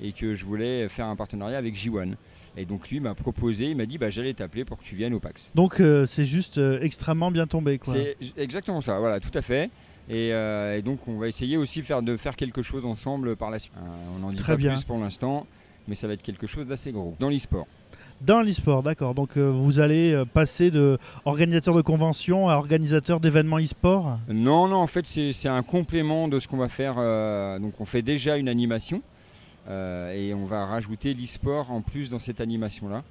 E: et que je voulais faire un partenariat avec J1. Et donc lui m'a proposé, il m'a dit bah, j'allais t'appeler pour que tu viennes au PAX.
A: Donc euh, c'est juste euh, extrêmement bien tombé quoi.
E: C'est exactement ça, voilà, tout à fait. Et, euh, et donc on va essayer aussi faire, de faire quelque chose ensemble par la suite. On n'en dit
A: Très
E: pas
A: bien.
E: plus pour l'instant, mais ça va être quelque chose d'assez gros dans l'e-sport.
A: Dans l'e-sport, d'accord. Donc euh, vous allez euh, passer de organisateur de convention à organisateur d'événements e-sport?
E: Non, non, en fait, c'est un complément de ce qu'on va faire. euh, donc, on fait déjà une animation et on va rajouter l'e-sport en plus dans cette animation-là.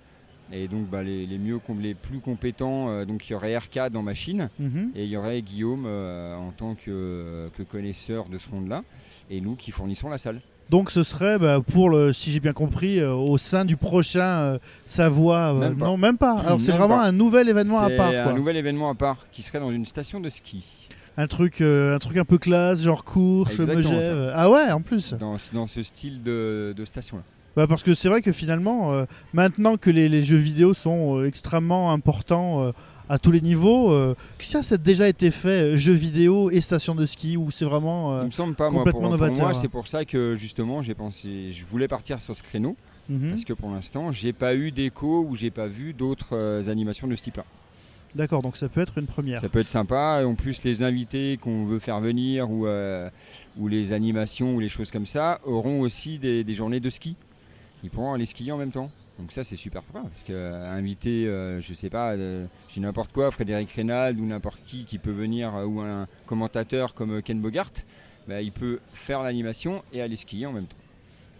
E: Et donc, bah, les, les mieux, les plus compétents, donc il y aurait RK dans machine
A: Mhm.
E: et il y aurait Guillaume en tant que, que connaisseur de ce monde-là et nous qui fournissons la salle.
A: Donc ce serait bah, pour le, si j'ai bien compris, euh, au sein du prochain euh, Savoie. euh. Non, même pas. Alors c'est
E: Même
A: vraiment
E: pas.
A: un nouvel événement à
E: C'est
A: part.
E: un nouvel événement à part qui serait dans une station de ski.
A: Un truc, euh, un truc un peu classe, genre course, Megève. Ah ouais, en plus.
E: Dans, dans ce style de, de station-là.
A: Bah parce que c'est vrai que finalement, euh, maintenant que les, les jeux vidéo sont euh, extrêmement importants euh, à tous les niveaux, ça, ça a déjà été fait, jeux vidéo et station de ski, où c'est vraiment...
E: Il me semble pas, moi. Pour,
A: complètement
E: pour
A: novateur.
E: moi, c'est pour ça que justement, j'ai pensé, je voulais partir sur ce créneau.
A: mhm.
E: Parce que pour l'instant, j'ai pas eu d'écho ou j'ai pas vu d'autres animations de ce type-là.
A: D'accord, donc ça peut être une première.
E: Ça peut être sympa. En plus, les invités qu'on veut faire venir ou, euh, ou les animations ou les choses comme ça auront aussi des, des journées de ski. Ils pourront aller skier en même temps. Donc ça, c'est super sympa. Parce que euh, inviter, euh, je sais pas, euh, j'ai n'importe quoi, Frédéric Reynald ou n'importe qui qui peut venir, euh, ou un commentateur comme euh, Ken Bogart, bah, il peut faire l'animation et aller skier en même temps.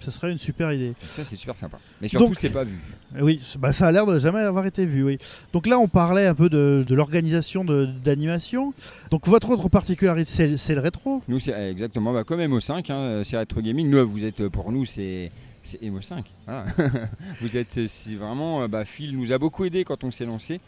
A: Ce serait une super idée.
E: Ça, c'est super sympa. Mais surtout, c'est pas vu.
A: Oui, bah, ça a l'air de jamais avoir été vu, oui. Donc là, on parlait un peu de, de l'organisation d'animation. Donc votre autre particularité, c'est le rétro?
E: Nous, c'est exactement bah, comme MO5, hein, c'est Retro Gaming. Nous, vous êtes, pour nous, c'est c'est MO5. voilà. vous êtes, euh, c'est vraiment, euh, bah, Phil nous a beaucoup aidé quand on s'est lancé.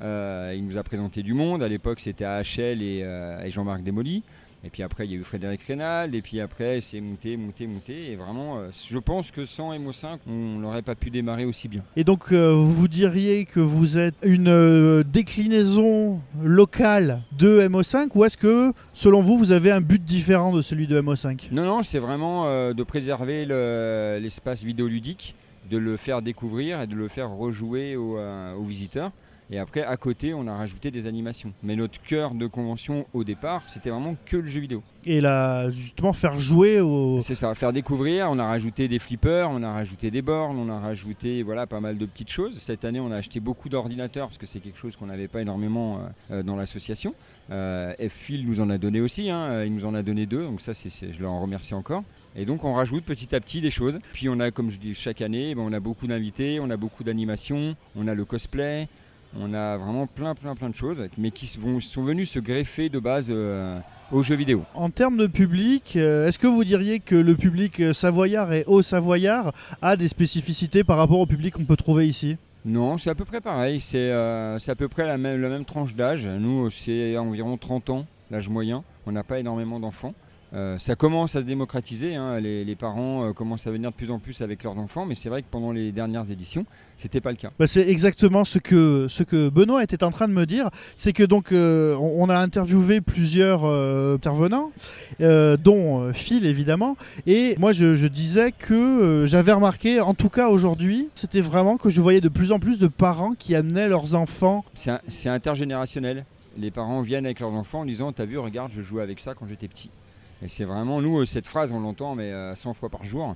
E: Euh, il nous a présenté du monde. À l'époque, c'était AHL et, et Jean-Marc Desmolly. Et puis après, il y a eu Frédéric Reynald. Et puis après, c'est monté, monté, monté. Et vraiment, euh, je pense que sans MO5, on n'aurait pas pu démarrer aussi bien.
A: Et donc, euh, vous diriez que vous êtes une euh, déclinaison locale de MO5 ou est-ce que, selon vous, vous avez un but différent de celui de MO5
E: Non, non, c'est vraiment de préserver le- l'espace vidéoludique, de le faire découvrir et de le faire rejouer aux, aux visiteurs. Et après, à côté, on a rajouté des animations. Mais notre cœur de convention au départ, c'était vraiment que le jeu vidéo.
A: Et là, justement, faire jouer au.
E: C'est ça, faire découvrir. On a rajouté des flippers, on a rajouté des bornes, on a rajouté voilà, pas mal de petites choses. Cette année, on a acheté beaucoup d'ordinateurs parce que c'est quelque chose qu'on n'avait pas énormément euh, euh, dans l'association. Euh, F-Phil nous en a donné aussi, hein, euh, il nous en a donné deux, donc ça, c'est, je leur en remercie encore. Et donc, on rajoute petit à petit des choses. Puis, on a, comme je dis chaque année, ben, on a beaucoup d'invités, on a beaucoup d'animations, on a le cosplay. On a vraiment plein, plein, plein de choses, mais qui vont- sont venus se greffer de base euh, aux jeux vidéo.
A: En termes de public, euh, est-ce que vous diriez que le public euh, savoyard et haut savoyard a des spécificités par rapport au public qu'on peut trouver ici?
E: Non, c'est à peu près pareil. C'est euh, c'est à peu près la même, la même tranche d'âge. Nous, c'est environ 30 ans, l'âge moyen. On n'a pas énormément d'enfants. Euh, ça commence à se démocratiser. hein. Les, les parents euh, commencent à venir de plus en plus avec leurs enfants, mais c'est vrai que pendant les dernières éditions, c'était pas le cas.
A: Bah, c'est exactement ce que, ce que Benoît était en train de me dire. C'est que donc euh, on, a interviewé plusieurs intervenants, dont Phil évidemment. Et moi je, je disais que j'avais remarqué, en tout cas aujourd'hui, c'était vraiment que je voyais de plus en plus de parents qui amenaient leurs enfants.
E: C'est intergénérationnel. Les parents viennent avec leurs enfants en disant T'as vu, regarde, je jouais avec ça quand j'étais petit. Et c'est vraiment, nous, euh, cette phrase, on l'entend mais euh, 100 fois par jour,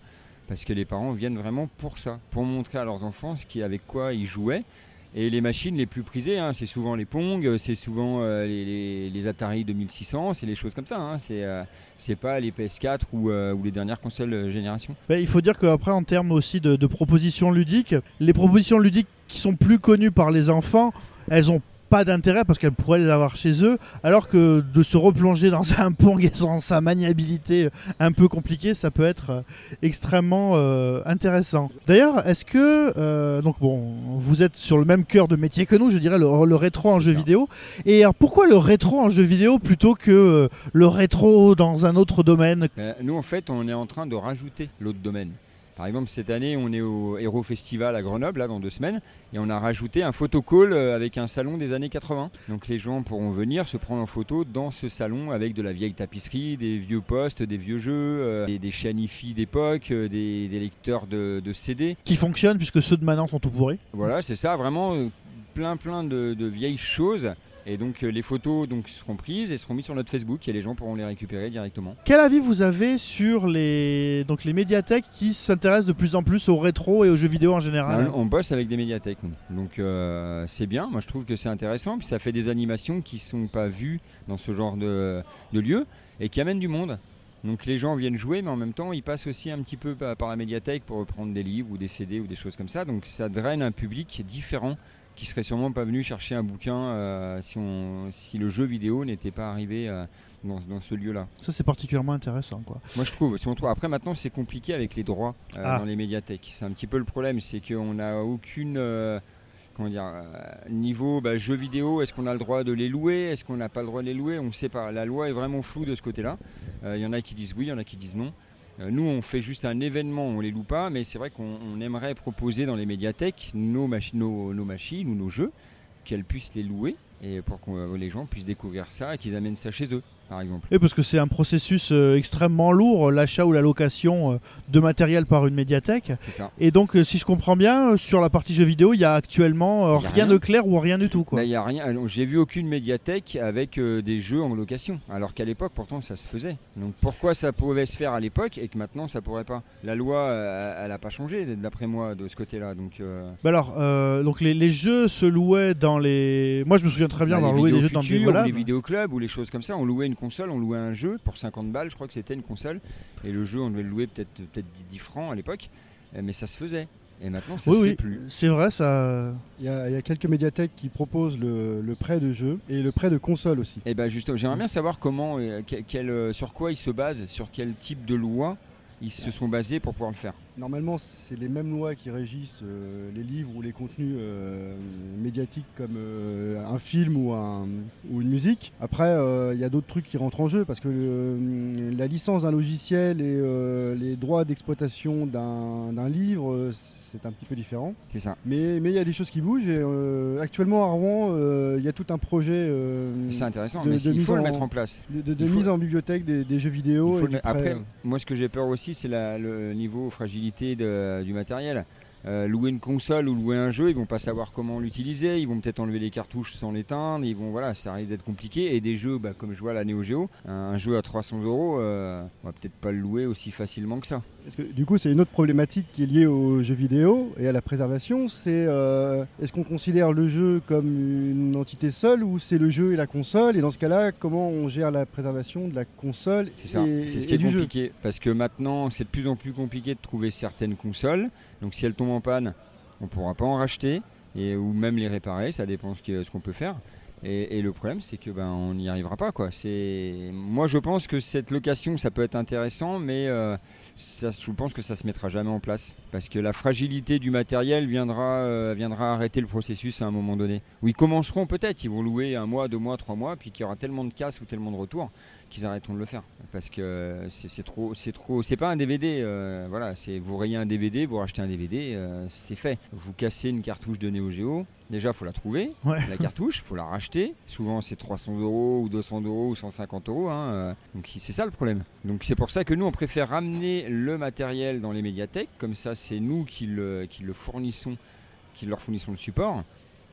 E: parce que les parents viennent vraiment pour ça, pour montrer à leurs enfants avec quoi ils jouaient. Et les machines les plus prisées, hein, c'est souvent les Pong, euh, c'est souvent euh, les, Atari 2600, c'est les choses comme ça. hein. C'est euh, pas les PS4 ou, euh, les dernières consoles euh, génération.
A: Bah, il faut dire qu'après en termes aussi de propositions ludiques, les propositions ludiques qui sont plus connues par les enfants, elles ont pas d'intérêt parce qu'elles pourraient les avoir chez eux, alors que de se replonger dans un Pong et dans sa maniabilité un peu compliquée, ça peut être euh, extrêmement euh, intéressant. D'ailleurs, est-ce que euh, donc bon, vous êtes sur le même cœur de métier que nous, je dirais le, le rétro en jeu
E: ça.
A: vidéo. Et alors, pourquoi le rétro en jeu vidéo plutôt que le rétro dans un autre domaine?
E: Nous, en fait, on est en train de rajouter l'autre domaine. Par exemple, cette année, on est au Hero Festival à Grenoble, là, dans deux semaines, et on a rajouté un photocall euh, avec un salon des années 80. Donc les gens pourront venir se prendre en photo dans ce salon avec de la vieille tapisserie, des vieux postes, des vieux jeux, euh, des, hi-fi d'époque, euh, des, des lecteurs de, de CD.
A: qui fonctionne puisque ceux de maintenant sont tout pourris
E: Voilà, c'est ça, vraiment plein plein de, de vieilles choses. Et donc euh, les photos donc, seront prises et seront mises sur notre Facebook et les gens pourront les récupérer directement.
A: Quel avis vous avez sur les donc les médiathèques qui s'intéressent de plus en plus au rétro et aux jeux vidéo en général
E: Bah, On bosse avec des médiathèques, donc euh, c'est bien. Moi, je trouve que c'est intéressant. Puis ça fait des animations qui sont pas vues dans ce genre de, de lieu et qui amènent du monde. Donc les gens viennent jouer, mais en même temps, ils passent aussi un petit peu par la médiathèque pour prendre des livres ou des CD ou des choses comme ça. Donc ça draine un public différent qui serait sûrement pas venu chercher un bouquin euh, si, on, si le jeu vidéo n'était pas arrivé euh, dans, dans ce lieu-là.
A: Ça c'est particulièrement intéressant quoi.
E: Moi je trouve, si on trouve. Après maintenant c'est compliqué avec les droits euh,
A: Ah.
E: dans les médiathèques. C'est un petit peu le problème, c'est qu'on n'a aucune comment dire niveau bah, jeux vidéo. Est-ce qu'on a le droit de les louer? Est-ce qu'on n'a pas le droit de les louer? On ne sait pas. La loi est vraiment floue de ce côté-là. Il y en a qui disent oui, il y en a qui disent non. Euh, nous, on fait juste un événement, on les loue pas, mais c'est vrai qu'on on aimerait proposer dans les médiathèques nos, nos, nos machines ou nos jeux, qu'elles puissent les louer et pour que les gens puissent découvrir ça et qu'ils amènent ça chez eux, par exemple.
A: Et parce que c'est un processus euh, extrêmement lourd, l'achat ou la location euh, de matériel par une médiathèque.
E: Ça.
A: Et donc, euh, si je comprends bien, euh, sur la partie jeux vidéo, il y a actuellement euh,
E: Il y a
A: rien,
E: rien.
A: de clair ou rien du tout. Quoi.
E: Bah, y a rien. J'ai vu aucune médiathèque avec euh, des jeux en location, alors qu'à l'époque, pourtant, ça se faisait. Donc pourquoi ça pouvait se faire à l'époque et que maintenant, ça pourrait pas? La loi, euh, elle n'a pas changé, d'après moi, de ce côté-là. Donc euh,
A: Bah alors, euh, donc les, les jeux se louaient dans les. Moi, je me souviens très bien d'avoir
E: les
A: loué des jeux dans des
E: futures,
A: voilà.
E: les vidéoclubs ou les choses comme ça, on louait une console, on louait un jeu pour 50 balles, je crois que c'était une console, et le jeu, on devait le louer peut-être peut 10 francs à l'époque, euh, mais ça se faisait. Et maintenant, ça
A: Oui,
E: se
A: oui,
E: fait plus.
A: c'est vrai, ça.
D: Il y, a, il y a quelques médiathèques qui proposent le, le prêt de jeu et le prêt de console aussi.
E: Et ben justement, j'aimerais bien savoir comment, euh, que- quel, euh, sur quoi ils se basent, sur quel type de loi ils se sont basés pour pouvoir le faire.
D: Normalement, c'est les mêmes lois qui régissent euh, les livres ou les contenus euh, médiatiques comme euh, un film ou, un, ou une musique. Après, il y a d'autres trucs qui rentrent en jeu parce que la licence d'un logiciel et les droits d'exploitation d'un livre, c'est un petit peu différent.
E: C'est ça.
D: Mais mais il y a des choses qui bougent. Et, actuellement, à Rouen, il y a tout un projet
E: C'est intéressant,
D: de-
E: mais
D: de
E: il
D: mise
E: faut le
D: en-
E: mettre en place.
D: de,
E: faut-
D: mise en bibliothèque des, des jeux vidéo. Et
E: le
D: prêt,
E: Après, moi, ce que j'ai peur aussi, c'est le niveau fragilité du matériel. Euh, louer une console ou louer un jeu, ils vont pas savoir comment l'utiliser, ils vont peut-être enlever les cartouches sans l'éteindre, ils vont voilà, ça risque d'être compliqué. Et des jeux, bah, comme je vois la Neo Geo, un jeu à 300 euros, euh, on va peut-être pas le louer aussi facilement que ça.
D: Parce que, du coup, c'est une autre problématique qui est liée aux jeux vidéo et à la préservation. C'est euh, est-ce qu'on considère le jeu comme une entité seule ou c'est le jeu et la console? Et dans ce cas-là, comment on gère la préservation de la console
E: C'est ça, c'est ce qui est
D: jeu?
E: compliqué. Parce que maintenant, c'est de plus en plus compliqué de trouver certaines consoles. Donc si elles tombent en panne, on ne pourra pas en racheter, et, ou même les réparer, ça dépend ce qu'on peut faire. Et, le problème, c'est que ben, n'y arrivera pas. Quoi. Moi, je pense que cette location, ça peut être intéressant, mais euh, ça, je pense que ça se mettra jamais en place. Parce que la fragilité du matériel viendra, euh, viendra arrêter le processus à un moment donné. Où ils commenceront peut-être, ils vont louer un mois, deux mois, trois mois, puis qu'il y aura tellement de casse ou tellement de retours qu'ils arrêteront de le faire. Parce que c'est trop c'est trop c'est pas un DVD euh, voilà c'est vous rayez un DVD vous rachetez un DVD euh, c'est fait. Vous cassez une cartouche de Neo Geo déjà faut la trouver
A: Ouais.
E: la cartouche faut la racheter. Souvent c'est 300 euros ou 200 euros ou 150 euros hein, euh, donc c'est ça le problème. Donc c'est pour ça que nous on préfère ramener le matériel dans les médiathèques. Comme ça c'est nous qui le qui le fournissons qui leur fournissons le support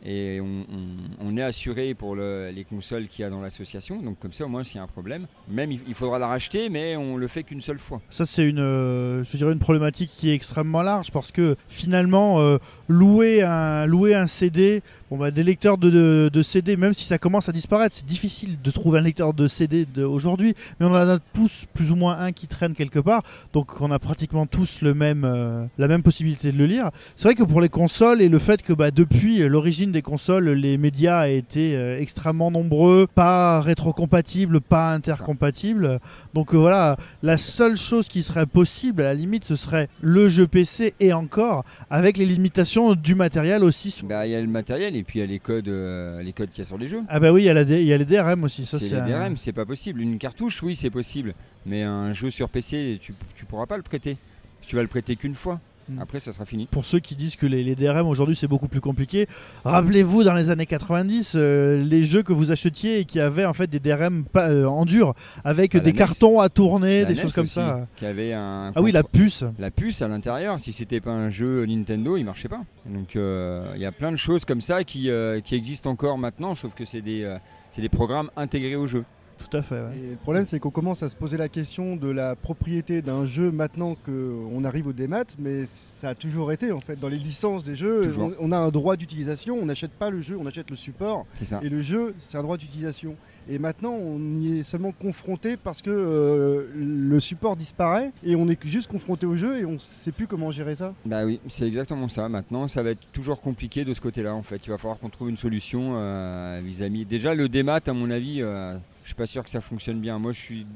E: et on, est assuré pour le- les consoles qu'il y a dans l'association. Donc comme ça, au moins, s'il y a un problème, même il, faudra la racheter, mais on le fait qu'une seule fois.
A: Ça, c'est une, euh, je dirais une problématique qui est extrêmement large parce que finalement, euh, louer, un, louer un CD, bon, bah, des lecteurs de, de- CD, même si ça commence à disparaître, c'est difficile de trouver un lecteur de CD aujourd'hui, mais on en a tous plus ou moins un qui traîne quelque part, donc on a pratiquement tous le même, euh, la même possibilité de le lire. C'est vrai que pour les consoles et le fait que bah, depuis l'origine des consoles, les médias étaient euh, extrêmement nombreux, pas rétrocompatibles, pas intercompatibles. Donc euh, voilà, la seule chose qui serait possible, à la limite, ce serait le jeu PC et encore, avec les limitations du matériel aussi.
E: Bah, il y a le matériel et puis il y a les codes, euh, les codes qu'il y a sur les jeux.
A: Ah bah oui, il y, a la D- il y a les DRM aussi. Ça,
E: C'est les DRM, c'est pas possible. Une cartouche, oui, c'est possible. Mais un jeu sur PC, tu, tu pourras pas le prêter. Tu vas le prêter qu'une fois.
A: Mm.
E: Après, ça sera fini.
A: Pour ceux qui disent que les, les DRM aujourd'hui c'est beaucoup plus compliqué, rappelez-vous dans les années 90 euh, les jeux que vous achetiez et qui avaient en fait des DRM pas, euh, en dur avec
E: Ah,
A: des
E: NES.
A: cartons à tourner, des
E: NES
A: choses comme
E: aussi,
A: ça.
E: Qui avait un
A: Ah oui, la puce.
E: la puce à l'intérieur. Si c'était pas un jeu Nintendo, il marchait pas. Donc euh, il y a plein de choses comme ça qui, qui existent encore maintenant, sauf que c'est des, c'est des programmes intégrés au jeu.
A: Tout à fait. ouais.
D: Et le problème, c'est qu'on commence à se poser la question de la propriété d'un jeu maintenant qu'on arrive au démat, mais ça a toujours été en fait dans les licences des jeux. On, on a un droit d'utilisation, on n'achète pas le jeu, on achète le support,
E: ça.
D: et le jeu, c'est un droit d'utilisation. Et maintenant, on y est seulement confronté parce que euh, le support disparaît et on est juste confronté au jeu et on ne sait plus comment gérer ça.
E: Bah oui, c'est exactement ça. Maintenant, ça va être toujours compliqué de ce côté-là. En fait, il va falloir qu'on trouve une solution euh, vis-à-vis. Déjà, le démat, à mon avis, euh, je suis pas sûr que ça fonctionne bien. Moi, je suis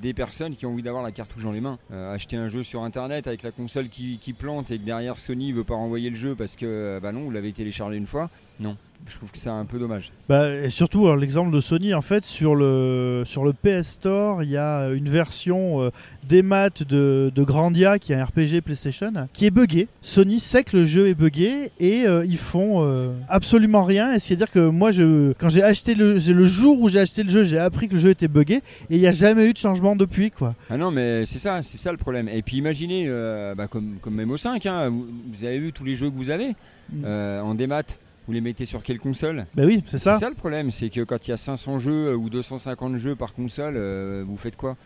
E: des personnes qui ont envie d'avoir la cartouche dans les mains. Euh, acheter un jeu sur internet avec la console qui, qui plante et que derrière Sony veut pas renvoyer le jeu parce que euh, bah non, vous l'avez téléchargé une fois. Non, je trouve que c'est un peu dommage.
A: Bah, et surtout l'exemple de Sony en fait sur le sur le PS Store il y a une version euh, des maths de, de Grandia qui est un RPG PlayStation qui est buggé. Sony sait que le jeu est buggé et euh, ils font euh, absolument rien. Et c'est-à-dire que moi je quand j'ai acheté le le jour où j'ai acheté le jeu j'ai appris que le jeu était buggé et il n'y a jamais eu de changement depuis quoi.
E: Ah non, mais c'est ça, c'est ça le problème. Et puis imaginez, euh, bah, comme, comme MO5, hein, vous, vous avez vu tous les jeux que vous avez
A: Mm.
E: euh, en démat, vous les mettez sur quelle console?
A: Bah oui c'est ça.
E: C'est ça le problème, c'est que quand il y a 500 jeux euh, ou 250 jeux par console, euh, vous faites quoi?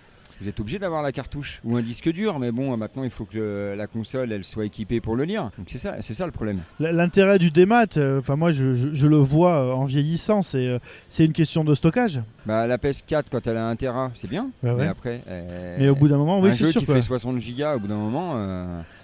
E: Vous êtes obligé d'avoir la cartouche ou un disque dur, mais bon, maintenant il faut que le- la console elle soit équipée pour le lire. Donc c'est ça, c'est ça le problème.
A: L'intérêt du démat, euh, enfin moi je, je- je le vois euh, en vieillissant, c'est euh, c'est une question de stockage.
E: Bah la PS4 quand elle a 1 Tera, c'est bien,
A: Bah ouais.
E: mais après. euh,
A: Mais au bout d'un moment, oui
E: un
A: c'est
E: jeu
A: sûr.
E: qui
A: quoi.
E: fait 60 gigas, au bout d'un moment,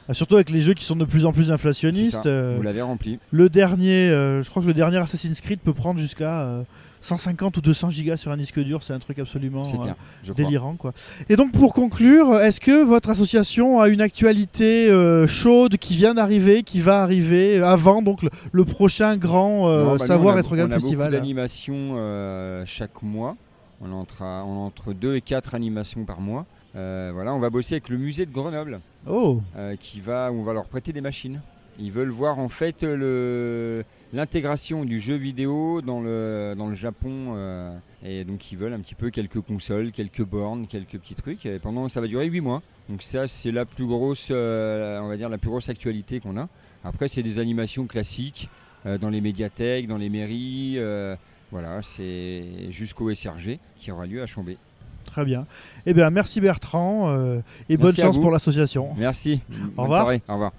A: Ah, Surtout avec les jeux qui sont de plus en plus inflationnistes.
E: ça, vous l'avez rempli.
A: Le dernier, je crois que le dernier Assassin's Creed peut prendre jusqu'à 150 ou 200 gigas sur un disque dur, c'est un truc absolument euh,
E: crois.
A: délirant quoi. Et donc pour conclure, est-ce que votre association a une actualité euh, chaude qui vient d'arriver, qui va arriver avant donc le, le prochain grand euh,
E: Non, bah, nous,
A: Savoir
E: on a-
A: Retro Game
E: On a beaucoup
A: Festival
E: d'animations euh, chaque mois. On entre, on entre 2 et 4 animations par mois. Euh, voilà, on va bosser avec le musée de Grenoble,
A: Oh,
E: euh, qui va, on va leur prêter des machines. Ils veulent voir en fait l'intégration du jeu vidéo dans le, dans le Japon. euh, et donc ils veulent un petit peu quelques consoles, quelques bornes, quelques petits trucs. Et pendant, ça va durer 8 mois. Donc ça, c'est la plus grosse, euh, on va dire la plus grosse actualité qu'on a. Après, c'est des animations classiques euh, dans les médiathèques, dans les mairies. voilà, c'est jusqu'au SRG qui aura lieu à Chambé.
A: très bien. Eh bien merci Bertrand euh, et bonne
E: Merci
A: chance
E: vous.
A: pour l'association.
E: Merci. Bonne
A: revoir.
E: soirée. Au revoir.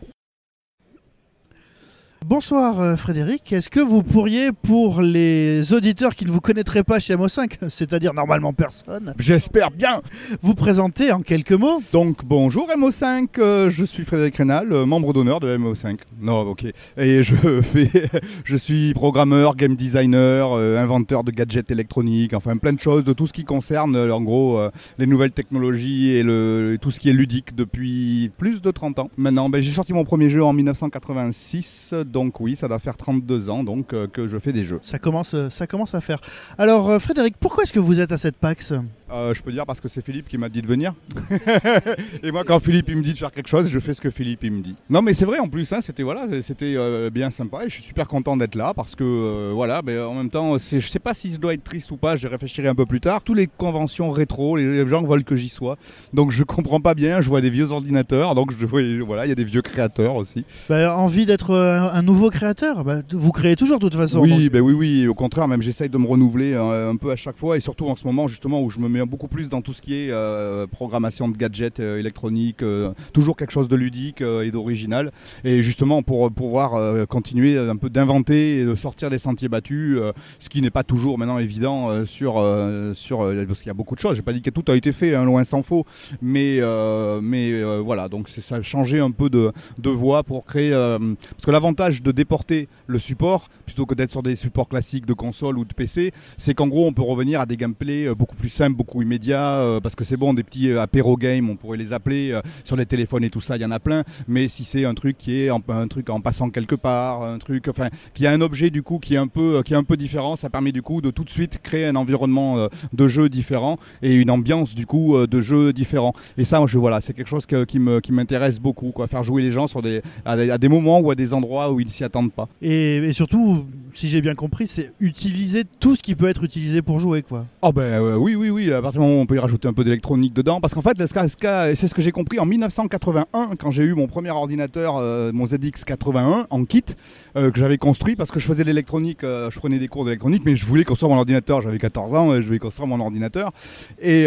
A: Bonsoir euh, Frédéric, est-ce que vous pourriez pour les auditeurs qui ne vous connaîtraient pas chez MO5, c'est-à-dire normalement personne,
F: J'espère bien.
A: vous présenter en quelques mots?
F: Donc bonjour MO5, euh, je suis Frédéric Rénal, euh, membre d'honneur de MO5. Non, ok. Et je fais, je suis programmeur, game designer, inventeur de gadgets électroniques, enfin plein de choses, de tout ce qui concerne en gros les nouvelles technologies et tout ce qui est ludique depuis plus de 30 ans. Maintenant, ben, j'ai sorti mon premier jeu en 1986, donc oui, ça doit faire 32 ans donc euh, que je fais des jeux.
A: ça commence, euh, ça commence à faire. Alors euh, Frédéric, pourquoi est-ce que vous êtes à cette PAX?
F: Euh, je peux dire parce que c'est Philippe qui m'a dit de venir. et moi, quand Philippe il me dit de faire quelque chose, je fais ce que Philippe il me dit. Non, mais c'est vrai en plus, hein, c'était voilà, c'était euh, bien sympa et je suis super content d'être là parce que euh, voilà, mais en même temps, je sais pas si je dois être triste ou pas, je réfléchirai un peu plus tard. Toutes les conventions rétro, les gens veulent que j'y sois, donc je comprends pas bien. Je vois des vieux ordinateurs, donc je vois, voilà, il y a des vieux créateurs aussi.
A: Bah, Envie d'être euh, un nouveau créateur Bah, Vous créez toujours de toute façon.
F: Oui,
A: donc-
F: ben oui, oui. Au contraire, même j'essaye de me renouveler euh, un peu à chaque fois, et surtout en ce moment justement où je me mets beaucoup plus dans tout ce qui est euh, programmation de gadgets euh, électroniques, euh, toujours quelque chose de ludique et d'original, et justement pour pouvoir continuer un peu d'inventer et de sortir des sentiers battus, ce qui n'est pas toujours maintenant évident sur sur parce qu'il y a beaucoup de choses. J'ai pas dit que tout a été fait, hein, loin s'en faut, mais mais voilà, donc c'est ça a changé un peu de de voie pour créer parce que l'avantage de déporter le support plutôt que d'être sur des supports classiques de console ou de PC, c'est qu'en gros on peut revenir à des gameplays euh, beaucoup plus simples, beaucoup immédiats, euh, parce que c'est bon, des petits euh, apéro games, on pourrait les appeler sur les téléphones et tout ça, il y en a plein. Mais si c'est un truc qui est un truc en passant quelque part, un truc, enfin, qui a un objet du coup qui est un peu, qui est un peu différent, ça permet du coup de tout de suite créer un environnement de jeu différent et une ambiance du coup de jeu différent. Et ça, je voilà, c'est quelque chose que- qui m'intéresse beaucoup, quoi, faire jouer les gens sur des à des moments ou à des endroits où ils s'y attendent pas.
A: Et, et surtout, si j'ai bien compris, c'est utiliser tout ce qui peut être utilisé pour jouer, quoi.
F: Oh ben euh, oui, oui, oui, à partir du moment où on peut y rajouter un peu d'électronique dedans, parce qu'en fait, c'est ce que j'ai compris en 1981, quand j'ai eu mon premier ordinateur, euh, mon ZX81 en kit, euh, que j'avais construit parce que je faisais de l'électronique, je prenais des cours d'électronique, mais je voulais construire mon ordinateur, j'avais 14 ans, et je voulais construire mon ordinateur. Et,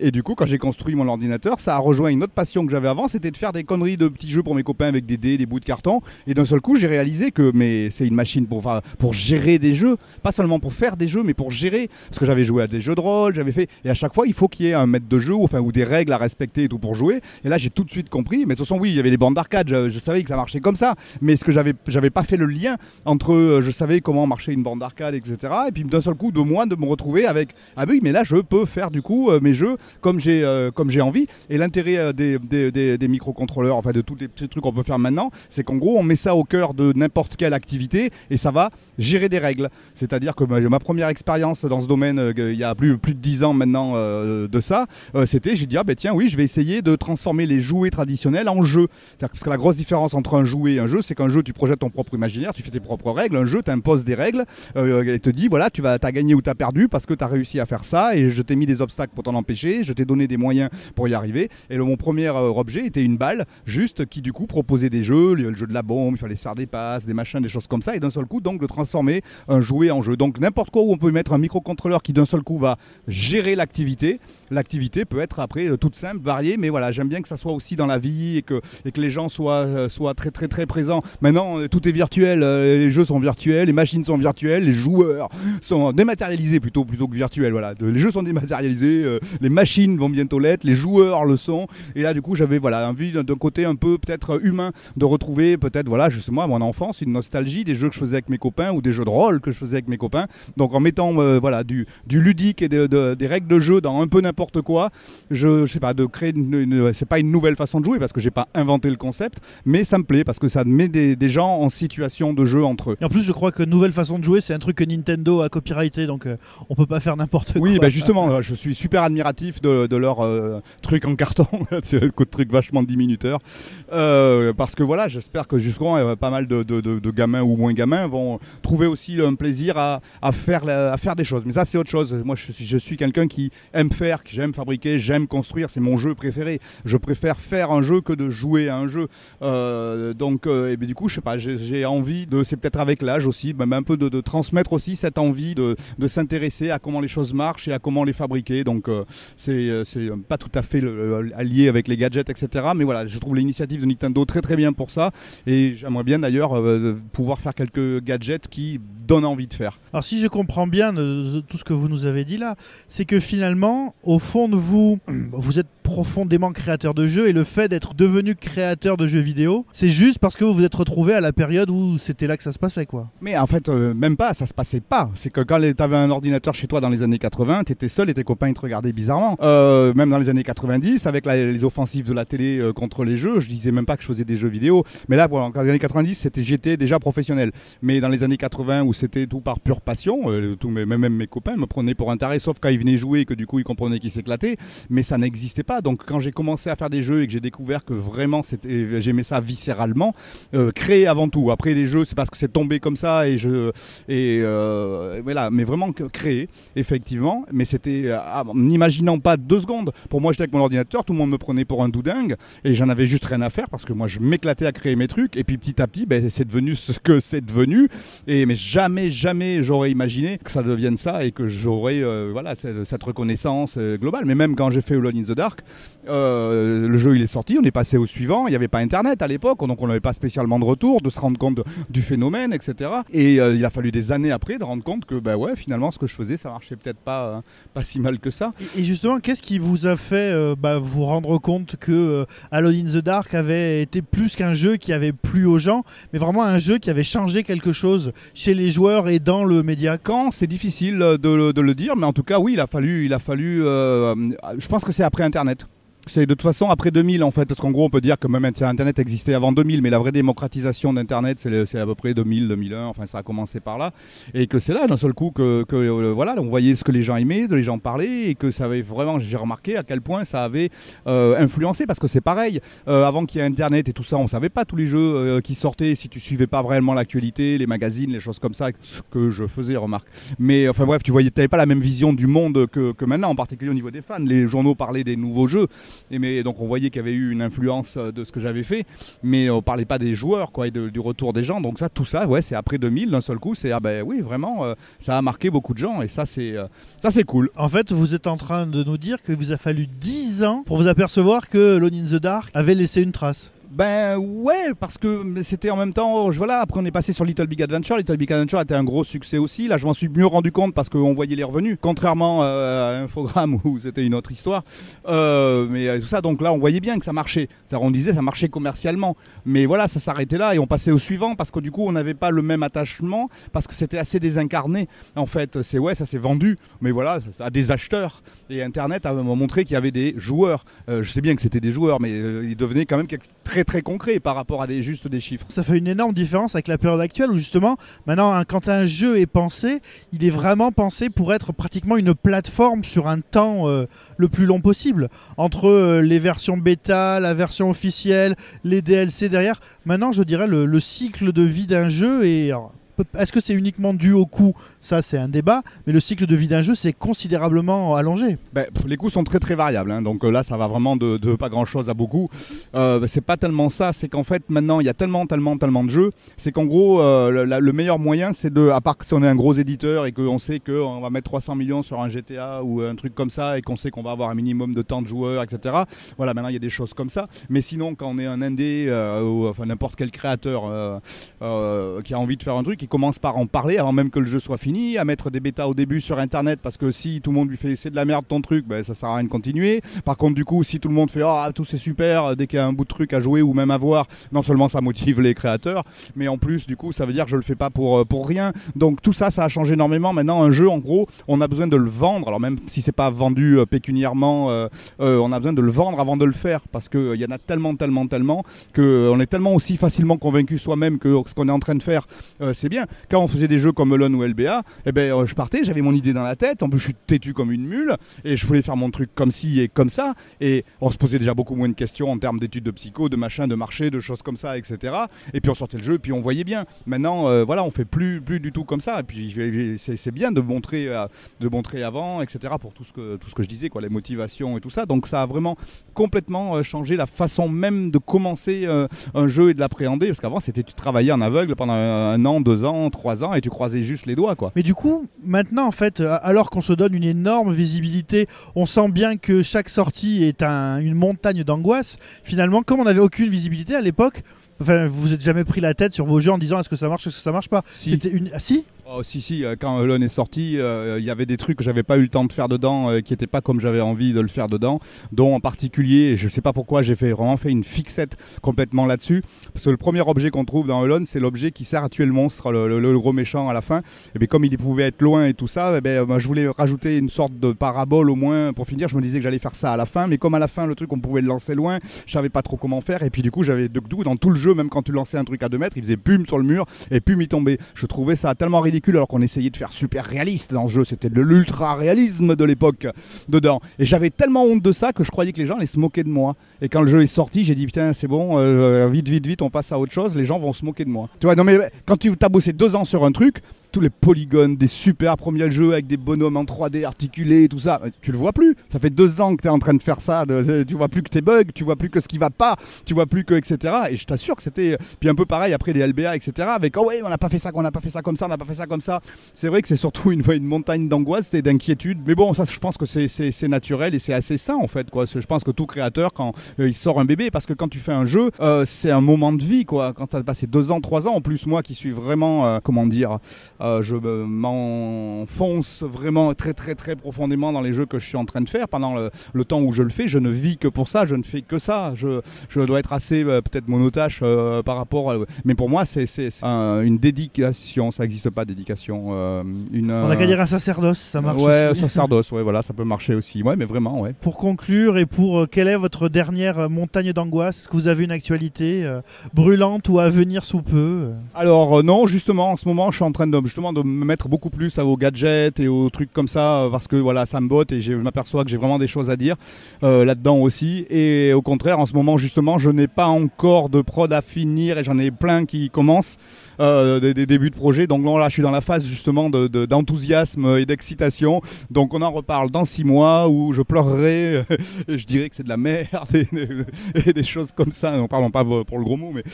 F: et du coup, quand j'ai construit mon ordinateur, ça a rejoint une autre passion que j'avais avant, c'était de faire des conneries de petits jeux pour mes copains avec des dés, des bouts de carton. Et d'un seul coup, j'ai réalisé que mais c'est une machine pour, pour gérer des jeux, pas seulement pour faire des jeux, mais pour gérer. Parce que j'avais joué à des jeux de rôle, j'avais fait. Et à chaque fois, il faut qu'il y ait un maître de jeu, ou, enfin, ou des règles à respecter et tout pour jouer. Et là, j'ai tout de suite compris. Mais de toute façon, oui, il y avait des bandes d'arcade, je, savais que ça marchait comme ça. Mais ce que j'avais, j'avais pas fait le lien entre, euh, je savais comment marchait une bande d'arcade, etc. Et puis d'un seul coup, de moi, de me retrouver avec, ah oui, mais là, je peux faire du coup euh, mes jeux comme j'ai, euh, comme j'ai envie. Et l'intérêt des, des, des- des microcontrôleurs, enfin de tous les petits trucs qu'on peut faire maintenant, c'est qu'en gros, on met ça au cœur de n'importe quelle activité et ça va gérer des règles. C'est-à-dire que ma, première expérience dans ce domaine, euh, il y a plus, de 10 ans maintenant euh, de ça, euh, c'était, j'ai dit, ah ben tiens, oui, je vais essayer de transformer les jouets traditionnels en jeux. C'est-à-dire parce que la grosse différence entre un jouet et un jeu, c'est qu'un jeu, tu projettes ton propre imaginaire, tu fais tes propres règles. Un jeu t'impose des règles et te dit, voilà, tu vas, as gagné ou tu as perdu parce que tu as réussi à faire ça et je t'ai mis des obstacles pour t'en empêcher, je t'ai donné des moyens pour y arriver. Et mon premier objet était une balle, juste qui du coup proposait des jeux, le, jeu de la bombe, il fallait des passes, des machins, des choses comme ça, et d'un seul coup, donc de transformer un jouet en jeu. Donc n'importe quoi où on peut mettre un microcontrôleur qui d'un seul coup va gérer l'activité. L'activité peut être après euh, toute simple, variée, mais voilà, j'aime bien que ça soit aussi dans la vie et que, et que les gens soient, euh, soient très très très présents. Maintenant, euh, tout est virtuel, les jeux sont virtuels, les machines sont virtuelles, les joueurs sont dématérialisés plutôt plutôt que virtuels. Voilà, les jeux sont dématérialisés, les machines vont bientôt l'être, les joueurs le sont. Et là, du coup, j'avais voilà envie d'un côté un peu peut-être humain de retrouver peut-être voilà, je moi, mon enfance, une nostalgie des jeux que je faisais avec mes copains ou des jeux de rôle que je faisais avec mes copains. Donc en mettant euh, voilà du, du ludique et de- de- des règles de jeu dans un peu n'importe quoi, je, je sais pas de créer une, une- c'est pas une nouvelle façon de jouer parce que j'ai pas inventé le concept, mais ça me plaît parce que ça met des, des gens en situation de jeu entre eux.
A: Et en plus, je crois que nouvelle façon de jouer, c'est un truc que Nintendo a copyrighté, donc euh, on peut pas faire n'importe quoi.
F: Oui, bah justement, euh, je suis super admiratif de, de leur euh, truc en carton. c'est un truc vachement diminuteur. Euh, parce que voilà, j'espère que justement, euh, pas mal de, gamins ou moins gamins vont trouver aussi un plaisir à, faire, à faire des choses. Mais ça, c'est autre chose. Moi, je je suis quelqu'un qui aime faire, qui j'aime fabriquer, j'aime construire. C'est mon jeu préféré. Je préfère faire un jeu que de jouer à un jeu. Euh, donc, euh, et bien, du coup, je sais pas, j'ai envie de, c'est peut-être avec l'âge aussi, même un peu de, transmettre aussi cette envie de, s'intéresser à comment les choses marchent et à comment les fabriquer. Donc, euh, c'est euh, pas tout à fait le- allié avec les gadgets, etc. Mais voilà, je trouve l'initiative de Nintendo très très bien pour ça. Et j'aimerais bien d'ailleurs euh, pouvoir faire quelques gadgets qui donnent envie de faire.
A: Alors si je comprends bien de tout ce que vous nous avez dit là, c'est que finalement, au fond de vous, vous êtes profondément créateur de jeux et le fait d'être devenu créateur de jeux vidéo, c'est juste parce que vous vous êtes retrouvé à la période où c'était là que ça se passait quoi.
F: Mais en fait, euh, même pas, ça se passait pas. C'est que quand tu avais un ordinateur chez toi dans les années 80, tu étais seul et tes copains ils te regardaient bizarrement. Euh, même dans les années 90, avec la- les offensives de la télé euh, contre les jeux, je disais même pas que je faisais des jeux vidéo. Mais là, bon, dans les années 90, c'était j'étais déjà professionnel. Mais dans les années 80, où c'était tout par pure passion, euh, tous mes, même mes copains me prenaient pour un taré, sauf quand ils venaient jouer et que du coup ils comprenaient qu'ils s'éclataient. Mais ça n'existait pas. Donc quand j'ai commencé à faire des jeux et que j'ai découvert que vraiment j'aimais ça viscéralement, euh, créer avant tout. Après les jeux, c'est parce que c'est tombé comme ça et je et euh, voilà, mais vraiment créer effectivement. Mais c'était en n'imaginant pas deux secondes. Pour moi, j'étais avec mon ordinateur, tout le monde me prenait pour un doudingue et j'en avais juste rien à faire parce que moi, je m'éclatais à créer mes trucs. Et puis petit à ben, c'est devenu ce que c'est devenu. Et mais jamais, jamais j'aurais imaginé que ça devienne ça et que j'aurais euh, cette, reconnaissance euh, globale. Mais même quand j'ai fait Alone in the Dark, euh, le jeu il est sorti, on est passé au suivant. Il n'y avait pas Internet à l'époque, donc on n'avait pas spécialement de retour, de se rendre compte du phénomène, etc. Et il a fallu des années après de rendre compte que bah ouais, finalement, ce que je faisais, ça marchait peut-être pas, euh, pas si mal que ça.
A: Et- justement, qu'est-ce qui vous a fait bah, vous rendre compte que Alone in the Dark avait été plus qu'un jeu qui avait plu aux gens mais vraiment un jeu qui avait changé quelque chose chez les joueurs et dans le média
F: Quand c'est difficile de, le- de le dire, mais en tout cas, oui, il a fallu, il a fallu. euh, je pense que c'est après Internet. C'est de toute façon après 2000 en fait, parce qu'en gros on peut dire que même Internet existait avant 2000, mais la vraie démocratisation d'Internet c'est à peu près 2000, 2001, enfin ça a commencé par là, et que c'est là d'un seul coup que, que, euh, voilà, on voyait ce que les gens aimaient, de les gens parlaient, et que ça avait vraiment, j'ai remarqué à quel point ça avait euh, influencé, parce que c'est pareil, euh, avant qu'il y ait Internet et tout ça, on savait pas tous les jeux euh, qui sortaient si tu suivais pas vraiment l'actualité, les magazines, les choses comme ça, ce que je faisais remarque. Mais enfin bref, tu voyais, t'avais pas la même vision du monde que, que maintenant, en particulier au niveau des fans. Les journaux parlaient des nouveaux jeux, et donc on voyait qu'il y avait eu une influence euh, de ce que j'avais fait, mais on parlait pas des joueurs quoi et du retour des gens. Donc ça, tout ça, ouais, c'est après 2000 d'un seul coup, c'est ah ben oui vraiment, euh, ça a marqué beaucoup de gens et ça c'est euh, ça c'est cool.
A: En fait, vous êtes en train de nous dire qu'il vous a fallu 10 ans pour vous apercevoir que Lone in the Dark avait laissé une trace.
F: Ben ouais, parce que c'était en même temps, voilà, après on est passé sur Little Big Adventure. Little Big Adventure était un gros succès aussi. Là, je m'en suis mieux rendu compte parce qu'on voyait les revenus, contrairement euh, à Infogrames où c'était une autre histoire. Euh, mais euh, tout ça, donc là, on voyait bien que ça marchait. C'est-à-dire, on disait ça marchait commercialement. Mais voilà, ça s'arrêtait là et on passait au suivant parce que du coup, on n'avait pas le même attachement parce que c'était assez désincarné. En fait, c'est ouais, ça s'est vendu, mais voilà, à des acheteurs. Et Internet a montré qu'il y avait des joueurs. Je sais bien que c'était des joueurs, mais ils devenaient quand même quelque- très concret par rapport à des, juste des chiffres.
A: Ça fait une énorme différence avec la période actuelle où justement, maintenant, quand un jeu est pensé, il est vraiment pensé pour être pratiquement une plateforme sur un temps euh, le plus long possible. Entre euh, les versions bêta, la version officielle, les DLC derrière. Maintenant, je dirais le, le cycle de vie d'un jeu est... Est-ce que c'est uniquement dû au coût? Ça, c'est un débat. Mais le cycle de vie d'un jeu, c'est considérablement allongé.
F: Ben, les coûts sont très très variables, hein. donc euh, là ça va vraiment de, pas grand chose à beaucoup. Euh, ben, c'est pas tellement ça, c'est qu'en fait maintenant il y a tellement tellement tellement de jeux, c'est qu'en gros euh, le, meilleur moyen c'est de, à part que si on est un gros éditeur et qu'on sait qu'on va mettre 300 millions sur un GTA ou un truc comme ça et qu'on sait qu'on va avoir un minimum de temps de joueurs, etc. Voilà, maintenant il y a des choses comme ça, mais sinon quand on est un indé ou enfin n'importe quel créateur qui a envie de faire un truc, il commence par en parler avant même que le jeu soit fini, à mettre des bêtas au début sur internet parce que si tout le monde lui fait c'est de la merde ton truc, ben, ça sert à rien de continuer. Par contre, du coup, si tout le monde fait ah tout c'est super dès qu'il y a un bout de truc à jouer ou même à voir, non seulement ça motive les créateurs, mais en plus du coup ça veut dire que je le fais pas pour, euh, pour rien. Donc tout ça, ça a changé énormément. Maintenant, un jeu en gros, on a besoin de le vendre. Alors même si c'est pas vendu euh, pécuniairement, euh, on a besoin de le vendre avant de le faire parce qu'il y en a tellement, tellement, tellement que on est tellement aussi facilement convaincu soi-même que ce qu'on est en train de faire, c'est bien. Quand on faisait des jeux comme Elon ou LBA, eh ben, euh, je partais, j'avais mon idée dans la tête. En plus, je suis têtu comme une mule et je voulais faire mon truc comme ci et comme ça. Et on se posait déjà beaucoup moins de questions en termes d'études de psycho, de machin, de marché, de choses comme ça, etc. Et puis on sortait le jeu et puis on voyait bien. Maintenant, euh, voilà, on fait plus, du tout comme ça. Et puis c'est bien de montrer, euh, de montrer avant, etc. Pour tout ce que, je disais, quoi, les motivations et tout ça. Donc ça a vraiment complètement changé la façon même de commencer un jeu et de l'appréhender. Parce qu'avant, c'était tu travaillais en aveugle pendant un an, deux ans, trois ans et tu croisais juste les doigts, quoi.
A: Mais du coup, maintenant, en fait, euh, alors qu'on se donne une énorme visibilité, on sent bien que chaque sortie est un- une montagne d'angoisse. Finalement, comme on n'avait aucune visibilité à l'époque, enfin, vous vous êtes jamais pris la tête sur vos jeux en disant est-ce que ça marche, est-ce que ça marche pas?
F: Si.
A: Une... Ah, si?
F: Oh, si, si, euh, quand Elon est sorti, euh, il y avait des trucs que j'avais pas eu le temps de faire dedans, euh, qui n'étaient pas comme j'avais envie de le faire dedans, dont en particulier, et je sais pas pourquoi, j'ai fait, vraiment fait une fixette complètement là-dessus, parce que le premier objet qu'on trouve dans Elon, c'est l'objet qui sert à tuer le monstre, le, gros méchant à la fin, et bien comme il pouvait être loin et tout ça, eh ben, moi, je voulais rajouter une sorte de parabole au moins pour finir, je me disais que j'allais faire ça à la fin, mais comme à la fin, le truc, on pouvait le lancer loin, je savais pas trop comment faire, et puis du coup, j'avais de dans tout le jeu, même quand tu lançais un truc à 2 mètres, il faisait pum sur le mur, et pum il tombait. Je trouvais ça tellement ridicule alors qu'on essayait de faire super réaliste dans le jeu, c'était de l'ultra réalisme de l'époque dedans. Et j'avais tellement honte de ça que je croyais que les gens allaient se moquer de moi. Et quand le jeu est sorti, j'ai dit putain c'est bon, euh, vite vite vite on passe à autre chose, les gens vont se moquer de moi. Tu vois, non mais quand tu as bossé deux ans sur un truc, tous les polygones, des super premiers jeux avec des bonhommes en 3D articulés, tout ça, tu le vois plus. Ça fait deux ans que tu es en train de faire ça, de- tu vois plus que tes bugs, tu vois plus que ce qui va pas, tu vois plus que etc. Et je t'assure que c'était puis un peu pareil après des LBA etc. Avec oh ouais on n'a pas fait ça, on n'a pas fait ça comme ça, on n'a pas fait ça comme ça. C'est vrai que c'est surtout une, montagne d'angoisse et d'inquiétude. Mais bon ça je pense que c'est- naturel et c'est assez sain en fait. Je pense que tout créateur quand euh, il sort un bébé parce que quand tu fais un jeu euh, c'est un moment de vie quoi. Quand tu as passé deux ans, trois ans en plus moi qui suis vraiment euh, comment dire euh, je me- m'enfonce vraiment très très très profondément dans les jeux que je suis en train de faire. Pendant le, le temps où je le fais, je ne vis que pour ça, je ne fais que ça. Je, je dois être assez euh, peut-être monotache euh, par rapport à... Mais pour moi, c'est un- une dédication, ça n'existe pas dédication. une,
A: On a qu'à dire un sacerdoce, ça marche
F: Ouais,
A: aussi.
F: sacerdoce, ouais, voilà, ça peut marcher aussi. Ouais, mais vraiment, ouais.
A: Pour conclure et pour quelle est votre dernière montagne d'angoisse? Est-ce que vous avez une actualité brûlante ou à venir sous peu?
F: Alors non, justement, en ce moment, je suis en train de justement de me mettre beaucoup plus euh, aux gadgets et aux trucs comme ça euh, parce que voilà, ça me botte et je m'aperçois que j'ai vraiment des choses à dire euh, là-dedans aussi. Et au contraire, en ce moment, justement, je n'ai pas encore de prod à finir et j'en ai plein qui commencent euh, des, débuts de projet. Donc là, je suis dans la phase justement de- de- d'enthousiasme et d'excitation. Donc on en reparle dans six mois où je pleurerai et je dirais que c'est de la merde et, des choses comme ça. Non, pardon, pas pour le gros mot, mais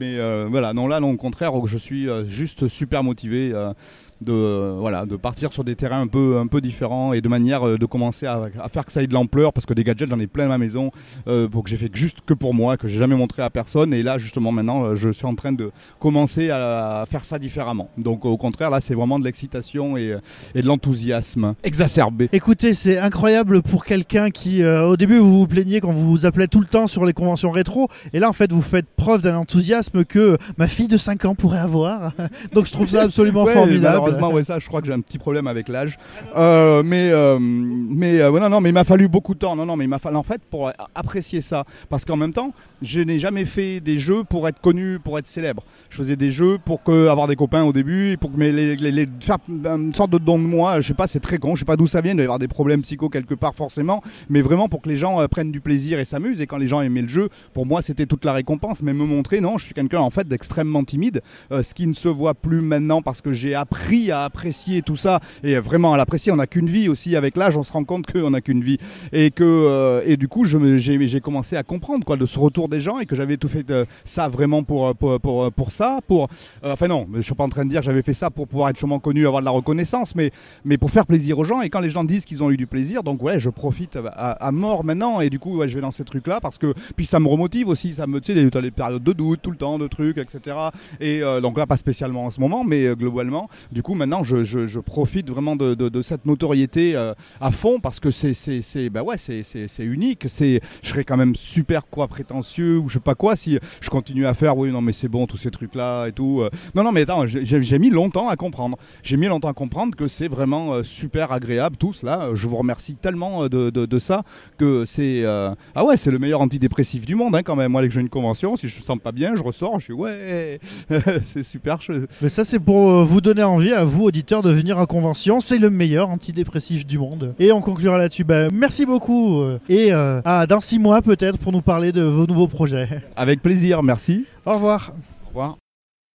F: mais voilà, non là, non, au contraire, je suis juste super motivé euh, de euh, voilà de partir sur des terrains un peu un peu différents et de manière euh, de commencer à, à faire que ça ait de l'ampleur parce que des gadgets j'en ai plein à ma maison euh, pour que j'ai fait juste que pour moi que j'ai jamais montré à personne et là justement maintenant je suis en train de commencer à, à faire ça différemment. Donc au contraire là c'est vraiment de l'excitation et, et de l'enthousiasme exacerbé.
A: Écoutez, c'est incroyable pour quelqu'un qui, euh, au début, vous vous plaignez quand vous vous appelez tout le temps sur les conventions rétro, et là, en fait, vous faites preuve d'un enthousiasme que ma fille de 5 ans pourrait avoir. Donc, je trouve ça absolument
F: Ouais,
A: formidable.
F: Malheureusement, ouais, ça, je crois que j'ai un petit problème avec l'âge. Euh, mais, euh, mais euh, non, non, mais il m'a fallu beaucoup de temps. Non, non, mais il m'a fallu en fait pour apprécier ça, parce qu'en même temps, je n'ai jamais fait des jeux pour être connu, pour être célèbre. Je faisais des jeux pour que avoir des copains au début, pour que mais faire une sorte de don de moi. Je sais pas, c'est très con. Je sais pas d'où ça vient. Il doit y avoir des problèmes psycho quelque part forcément, mais vraiment pour que les gens prennent du plaisir et s'amusent. Et quand les gens aimaient le jeu, pour moi, c'était toute la récompense. Mais me montrer, non, je suis quelqu'un en fait d'extrêmement timide, ce qui ne se voit plus maintenant parce que j'ai appris à apprécier tout ça et vraiment à l'apprécier. On n'a qu'une vie aussi avec l'âge, on se rend compte qu'on n'a qu'une vie et que euh, et du coup, j'ai commencé à comprendre quoi de ce retour des gens et que j'avais tout fait euh, ça vraiment pour pour pour, pour ça, pour euh, enfin non, je suis pas en train de dire j'avais fait ça pour pouvoir être sûrement connu, avoir de la reconnaissance, mais mais pour faire plaisir aux gens et quand les gens disent qu'ils ont eu du plaisir, donc ouais, je profite à, mort maintenant et du coup, ouais, je vais dans ces trucs là parce que puis ça me remotive aussi, ça me tu sais, t'as les périodes de doute tout le temps, de trucs, etc. Et euh, donc là, pas spécialement en ce moment, mais euh, globalement, du coup, maintenant, je, profite vraiment de, cette notoriété euh, à fond parce que c'est, c'est, bah ouais, c'est, unique. C'est, je serais quand même super quoi prétentieux ou je sais pas quoi si je continue à faire. Oui, non, mais c'est bon, tous ces trucs là et tout. euh. Non, non, mais attends, j'ai, mis longtemps à comprendre. J'ai mis longtemps à comprendre que c'est vraiment euh, super agréable tous là. Je vous remercie tellement de, de- ça que c'est, ah ouais, c'est le meilleur antidépressif du monde hein, quand même. Moi, que j'ai une convention, si je me sens pas bien, je ressors, je suis ouais, c'est super.
A: Mais ça, c'est pour vous donner envie vous, auditeurs, de venir en convention. C'est le meilleur antidépressif du monde. Et on conclura là-dessus. Ben, merci beaucoup. Et euh, à dans six mois, peut-être, pour nous parler de vos nouveaux projets.
F: Avec plaisir, merci.
A: Au revoir.
F: Au revoir.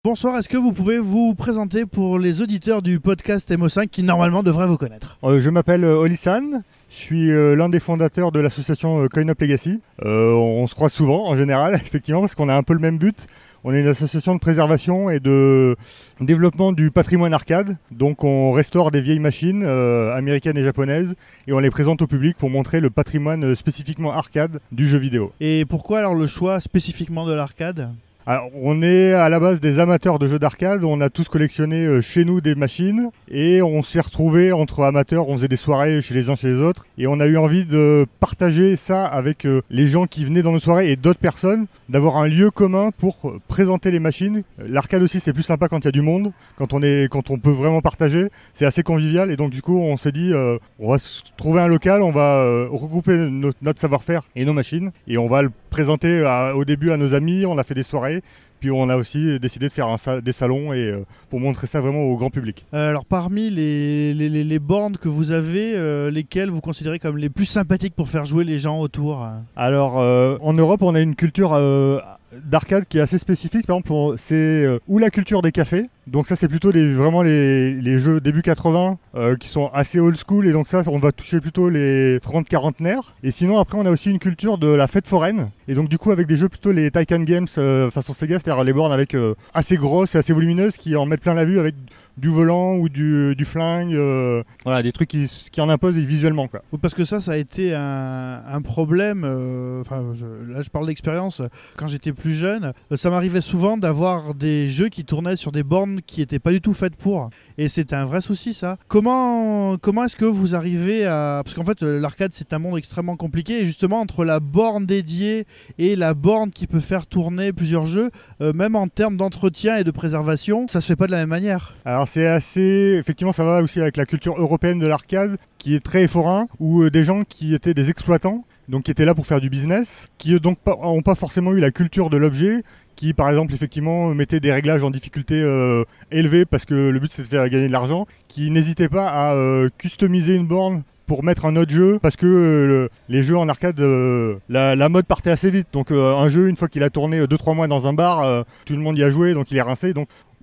A: Bonsoir, est-ce que vous pouvez vous présenter pour les auditeurs du podcast MO5 qui normalement devraient vous connaître?
G: Euh, je m'appelle Olisan, je suis euh, l'un des fondateurs de l'association euh, Coin Up Legacy. Euh, on se croise souvent en général, effectivement, parce qu'on a un peu le même but. On est une association de préservation et de développement du patrimoine arcade. Donc on restaure des vieilles machines euh, américaines et japonaises et on les présente au public pour montrer le patrimoine euh, spécifiquement arcade du jeu vidéo.
A: Et pourquoi alors le choix spécifiquement de l'arcade?
G: On est à la base des amateurs de jeux d'arcade. On a tous collectionné euh, chez nous des machines et on s'est retrouvés entre amateurs. On faisait des soirées chez les uns chez les autres et on a eu envie de partager ça avec euh, les gens qui venaient dans nos soirées et d'autres personnes, d'avoir un lieu commun pour euh, présenter les machines. L'arcade aussi, c'est plus sympa quand il y a du monde, quand on est, quand on peut vraiment partager. C'est assez convivial et donc du coup, on s'est dit, on va trouver un local, on va regrouper no- notre savoir-faire et nos machines et on va le présenter à- au début à nos amis. On a fait des soirées. Puis on a aussi décidé de faire un des salons et euh, pour montrer ça vraiment au grand public.
A: Euh, Alors parmi les, les, les- les bornes que vous avez, euh, lesquelles vous considérez comme les plus sympathiques pour faire jouer les gens autour euh?
G: Alors euh, en Europe, on a une culture euh, d'arcade qui est assez spécifique. Par exemple, c'est euh, ou la culture des cafés. Donc ça, c'est plutôt les, vraiment les, jeux début 80 euh, qui sont assez old school. Et donc ça, on va toucher plutôt les 30-40 Et sinon, après, on a aussi une culture de la fête foraine. Et donc du coup, avec des jeux plutôt les Titan Games euh, façon Sega, c'est-à-dire les bornes avec assez grosses et assez volumineuses qui en mettent plein la vue avec du volant ou du, du flingue, euh, voilà, des trucs qui, qui en imposent visuellement. Quoi.
A: Parce que ça, ça a été un, un problème. euh, Enfin, là, je parle d'expérience. Quand j'étais plus jeune, euh, ça m'arrivait souvent d'avoir des jeux qui tournaient sur des bornes qui n'étaient pas du tout faites pour. Et c'était un vrai souci, ça. Comment, comment est-ce que vous arrivez à. Parce qu'en fait, euh, l'arcade, c'est un monde extrêmement compliqué. Et justement, entre la borne dédiée et la borne qui peut faire tourner plusieurs jeux, euh, même en termes d'entretien et de préservation, ça se fait pas de la même manière.
G: Alors c'est assez, effectivement, ça va aussi avec la culture européenne de l'arcade, qui est très forain, où euh, des gens qui étaient des exploitants, donc qui étaient là pour faire du business, qui euh, donc pas, ont pas forcément eu la culture de l'objet, qui par exemple effectivement mettaient des réglages en difficulté euh, élevée parce que le but c'est de faire gagner de l'argent, qui n'hésitaient pas à euh, customiser une borne pour mettre un autre jeu parce que euh, le- les jeux en arcade euh, la, mode partait assez vite. Donc euh, un jeu une fois qu'il a tourné 2-3 mois dans un bar euh, tout le monde y a joué donc il est rincé